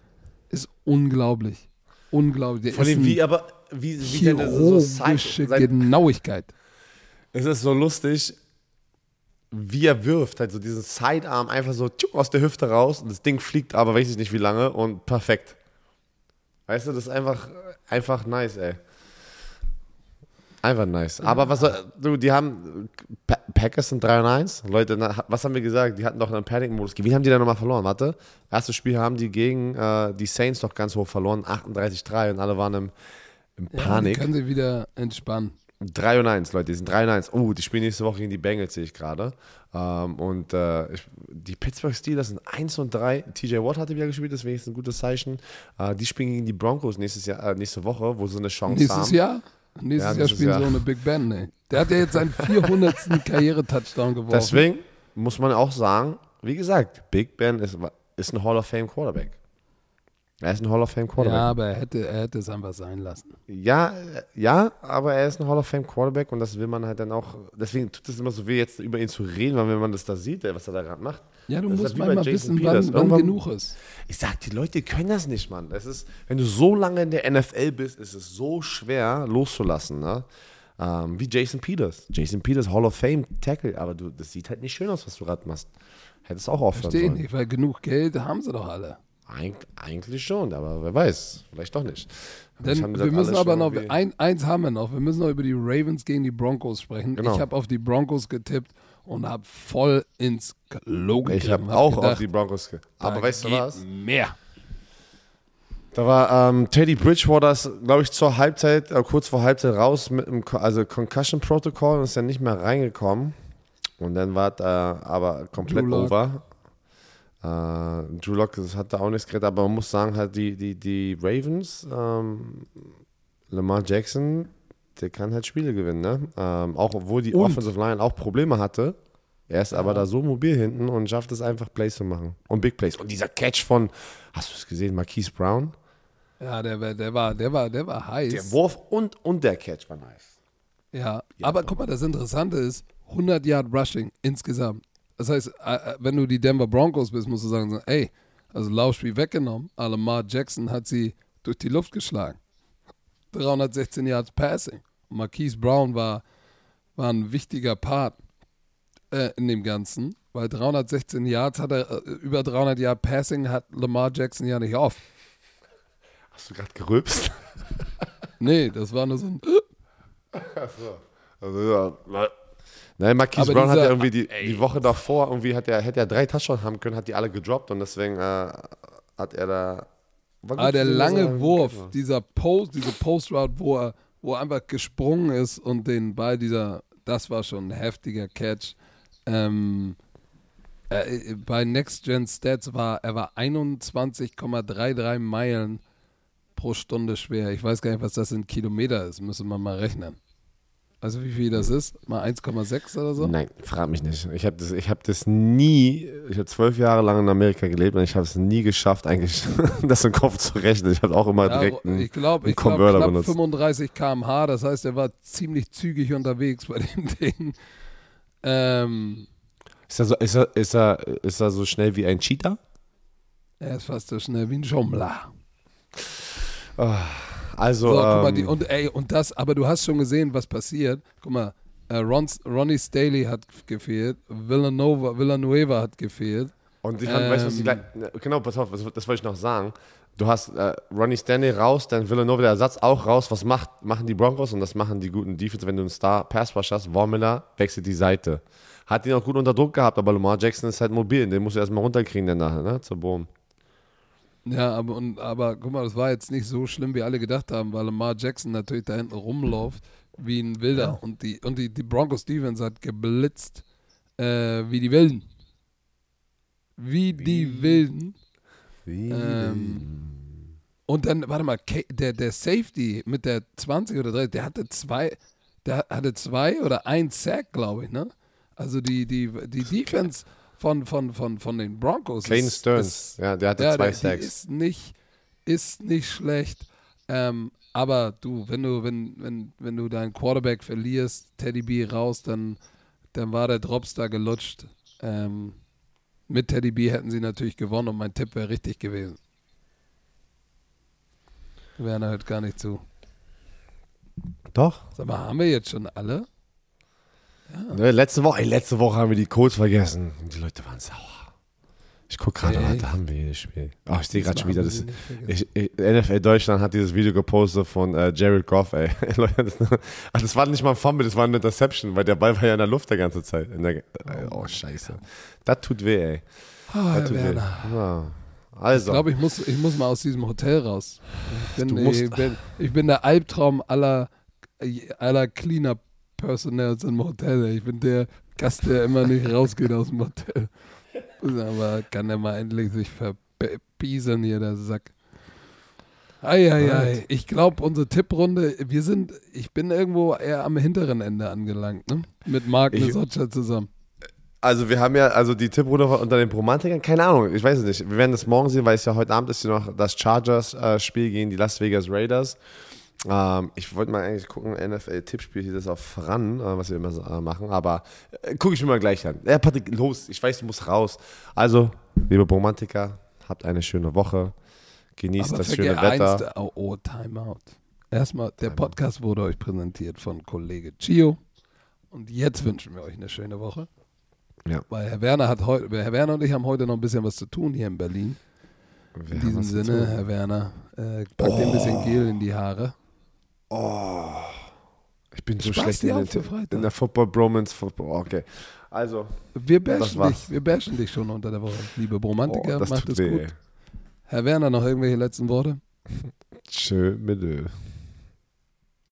S1: ist unglaublich. Unglaublich. Der
S2: Von dem, wie, aber, wie, wie denn so sein,
S1: Genauigkeit.
S2: Es ist so lustig, wie er wirft, halt so diesen Sidearm einfach so aus der Hüfte raus und das Ding fliegt aber weiß ich nicht wie lange und perfekt. Weißt du, das ist einfach, einfach nice, ey. Einfach nice. Aber was du, die haben, Pa- Packers sind 3 und 1. Leute, na, was haben wir gesagt? Die hatten doch einen Panic-Modus. Wie haben die da nochmal verloren? Warte. Erstes Spiel haben die gegen äh, die Saints doch ganz hoch verloren, 38-3 und alle waren im, im
S1: Ja, die
S2: Panik.
S1: können sich wieder entspannen.
S2: 3 und 1, Leute, die sind 3 und 1. Oh, die spielen nächste Woche gegen die Bengals, sehe ich gerade. Ähm, und äh, ich, die Pittsburgh Steelers sind 1 und 3. TJ Watt hatte wieder gespielt, deswegen ist ein gutes Zeichen. Äh, die spielen gegen die Broncos nächstes Jahr, äh, nächste Woche, wo sie eine Chance
S1: Nächstes
S2: haben.
S1: Jahr? Nächstes
S2: Ja,
S1: Jahr
S2: nächstes
S1: spielen
S2: Jahr.
S1: sie ohne Big Ben, ne? Der hat ja jetzt seinen 400. Karriere-Touchdown geworfen.
S2: Deswegen muss man auch sagen, wie gesagt, Big Ben ist, ist ein Hall of Fame Quarterback. Er ist ein Hall of Fame
S1: ja,
S2: Quarterback.
S1: aber er hätte, er hätte es einfach sein lassen.
S2: Ja, ja, aber er ist ein Hall of Fame Quarterback und das will man halt dann auch. Deswegen tut es immer so weh, jetzt über ihn zu reden, weil wenn man das da sieht, was er da gerade macht.
S1: Ja, du
S2: Das
S1: musst
S2: halt
S1: manchmal
S2: Jason
S1: wissen,
S2: Peters.
S1: wann, wann
S2: Irgendwann-
S1: genug ist.
S2: Ich sag, die Leute können das nicht, Mann. Es ist, wenn du so lange in der NFL bist, ist es so schwer loszulassen, ne? Ähm, wie Jason Peters. Jason Peters, Hall of Fame Tackle, aber du, das sieht halt nicht schön aus, was du gerade machst. Hättest auch aufhören
S1: Verstehe
S2: sollen.
S1: nicht, weil genug Geld haben sie doch alle.
S2: Eig eigentlich schon, aber wer weiß, vielleicht doch nicht.
S1: Denn wir müssen aber noch, ein, eins haben wir noch, wir müssen noch über die Ravens gegen die Broncos sprechen.
S2: Genau.
S1: Ich habe auf die Broncos getippt und habe voll ins Klo gegriffen.
S2: Ich habe
S1: Hab
S2: auch
S1: gedacht,
S2: auf die Broncos. Ge aber weißt du was?
S1: Mehr.
S2: Da war ähm, Teddy Bridgewater, glaube ich, zur Halbzeit, äh, kurz vor Halbzeit raus mit dem Ko- also Concussion Protocol und ist dann nicht mehr reingekommen. Und dann war es äh, aber komplett over. Äh, Drew Lock das hat da auch nichts geredet, aber man muss sagen, halt die, die, die Ravens, ähm, Lamar Jackson, der kann halt Spiele gewinnen, ne? Ähm, auch obwohl die
S1: Und-
S2: Offensive Line auch Probleme hatte. Er ist aber da so mobil hinten und schafft es einfach, Plays zu machen. Und Big Plays. Und dieser Catch von, hast du es gesehen, Marquise Brown?
S1: Ja, der, war- der, war, der, war, der war heiß.
S2: Der Wurf und, und der Catch war nice.
S1: Ja, aber guck mal, das Interessante ist, 100 Yard Rushing insgesamt. Das heißt, äh, äh, wenn du die Denver Broncos bist, musst du sagen, ey, also Laufspiel weggenommen, aber Lamar Jackson hat sie durch die Luft geschlagen. 316 Yards Passing. Und Marquise Brown war, war ein wichtiger Part äh, in dem Ganzen, weil 316 Yards hat er, äh, über 300 Yard Passing hat Lamar Jackson ja nicht oft.
S2: Hast du gerade gerülpst?
S1: Nee, das war nur so ein
S2: Also, ja. Nein, Marquise Brown hat ja irgendwie die, die Woche davor, irgendwie hat er, hätte er drei Touchdowns haben können, hat die alle gedroppt und deswegen äh, hat er da.
S1: Aber der
S2: zu sehen, dass er
S1: lange
S2: gut
S1: Wurf,
S2: war.
S1: dieser Post, diese Post-Route, wo er, wo er einfach gesprungen ist und den Ball dieser, das war schon ein heftiger Catch. Ähm, äh, bei Next Gen Stats war er war 21,33 Meilen pro Stunde schwer. Ich weiß gar nicht, was das in Kilometer ist. Müssen wir mal rechnen. Also wie viel das ist? Mal 1,6 oder so?
S2: Nein, frag mich nicht. Ich habe das, ich hab das nie, ich habe zwölf Jahre lang in Amerika gelebt und ich habe es nie geschafft, eigentlich das im Kopf zu rechnen. Ich habe auch immer
S1: Ja,
S2: direkt einen,
S1: ich glaube,
S2: einen
S1: ich glaub,
S2: Converter
S1: knapp
S2: benutzt.
S1: 35 km/h, das heißt, er war ziemlich zügig unterwegs bei dem Ding. Ähm,
S2: Ist er, so, ist, er, ist, er, ist er so schnell wie ein Cheetah?
S1: er ist fast so schnell wie ein Schummler.
S2: Also,
S1: So, guck mal,
S2: ähm,
S1: die, und, ey, und das, aber du hast schon gesehen, was passiert. Guck mal, äh, Ron, Ronnie Staley hat gefehlt, Villanova, Villanueva hat gefehlt.
S2: Und ich ähm, weißt du, was ich gleich, genau, pass auf, das, das wollte ich noch sagen. Du hast äh, Ronnie Stanley raus, dann Villanova der Ersatz auch raus. Was macht, machen die Broncos? Und das machen die guten Defense, wenn du einen Star Pass hast. Von Miller wechselt die Seite. Hat ihn auch gut unter Druck gehabt, aber Lamar Jackson ist halt mobil. Den musst du erstmal runterkriegen dann nachher, ne? Zur Boom.
S1: Ja, aber, und, aber guck mal, das war jetzt nicht so schlimm, wie alle gedacht haben, weil Lamar Jackson natürlich da hinten rumläuft wie ein Wilder. Ja. Und, die, und die, die Broncos Defense hat geblitzt äh, wie die Wilden. Wie, wie die Wilden. Wie ähm, und dann, warte mal, der, der Safety mit der 20 oder 30, der hatte zwei, der hatte zwei oder ein Sack, glaube ich, ne? Also die, die, die Defense von, von, von, von den Broncos.
S2: Kane Stearns, ja, der hatte ja, zwei Sacks.
S1: Ist nicht, ist nicht schlecht. Ähm, aber du, wenn du, wenn, wenn, wenn du deinen Quarterback verlierst, Teddy B raus, dann, dann war der Drops da gelutscht. Ähm, mit Teddy B hätten sie natürlich gewonnen und mein Tipp wäre richtig gewesen. Werner hört gar nicht zu.
S2: Doch.
S1: Sag mal, haben wir jetzt schon alle?
S2: Ja. Ne, letzte Woche, ey, letzte Woche haben wir die Codes vergessen. Und die Leute waren sauer. Ich gucke gerade, hey. da haben wir jedes Spiel. Oh, ich sehe gerade schon wieder. Das, ich, ich, NFL Deutschland hat dieses Video gepostet von äh, Jared Goff, ey. das, das, war nicht mal ein Fumble, das war eine Interception, weil der Ball war ja in der Luft der ganze Zeit. Der, oh, scheiße. Das tut weh, ey.
S1: Oh, das tut weh. Ja. Also. Ich glaube, ich muss, ich muss mal aus diesem Hotel raus. Ich bin, ich bin, ich bin der Albtraum aller, aller Cleaner Personals im Hotel. Ich bin der Gast, der immer nicht rausgeht aus dem Hotel. Aber kann der mal endlich sich verbiesen hier, der Sack. Eieiei, ich glaube, unsere Tipprunde, wir sind, ich bin irgendwo eher am hinteren Ende angelangt, ne? Mit Marc Nesotscha zusammen.
S2: Also wir haben ja, also die Tipprunde unter den Romantikern, keine Ahnung, ich weiß es nicht. Wir werden das morgen sehen, weil es ja heute Abend ist ja noch das Chargers-Spiel äh, gegen die Las Vegas Raiders. Ähm, ich wollte mal eigentlich gucken, NFL-Tippspiel hier das auch voran, äh, was wir immer äh, machen, aber äh, gucke ich mir mal gleich an. Ja, Patrick, los, ich weiß, du musst raus. Also, liebe Romantiker, habt eine schöne Woche. Genießt aber das schöne Wetter. Eins,
S1: oh, oh, Timeout. Erstmal, der Podcast wurde euch präsentiert von Kollege Chio. Und jetzt wünschen wir euch eine schöne Woche. Ja. Weil Herr Werner hat heute, Herr Werner und ich haben heute noch ein bisschen was zu tun hier in Berlin. Wir in diesem Sinne, Herr Werner, äh, packt oh. ein bisschen Gel in die Haare.
S2: Oh. Ich bin so schlecht in, den, in, der Football Bromance. Football. Okay. Also.
S1: Wir bashen dich. Wir bashen dich schon unter der Woche. Liebe Bromantiker, oh, macht es gut. Herr Werner, noch irgendwelche letzten Worte?
S2: Tschö, mit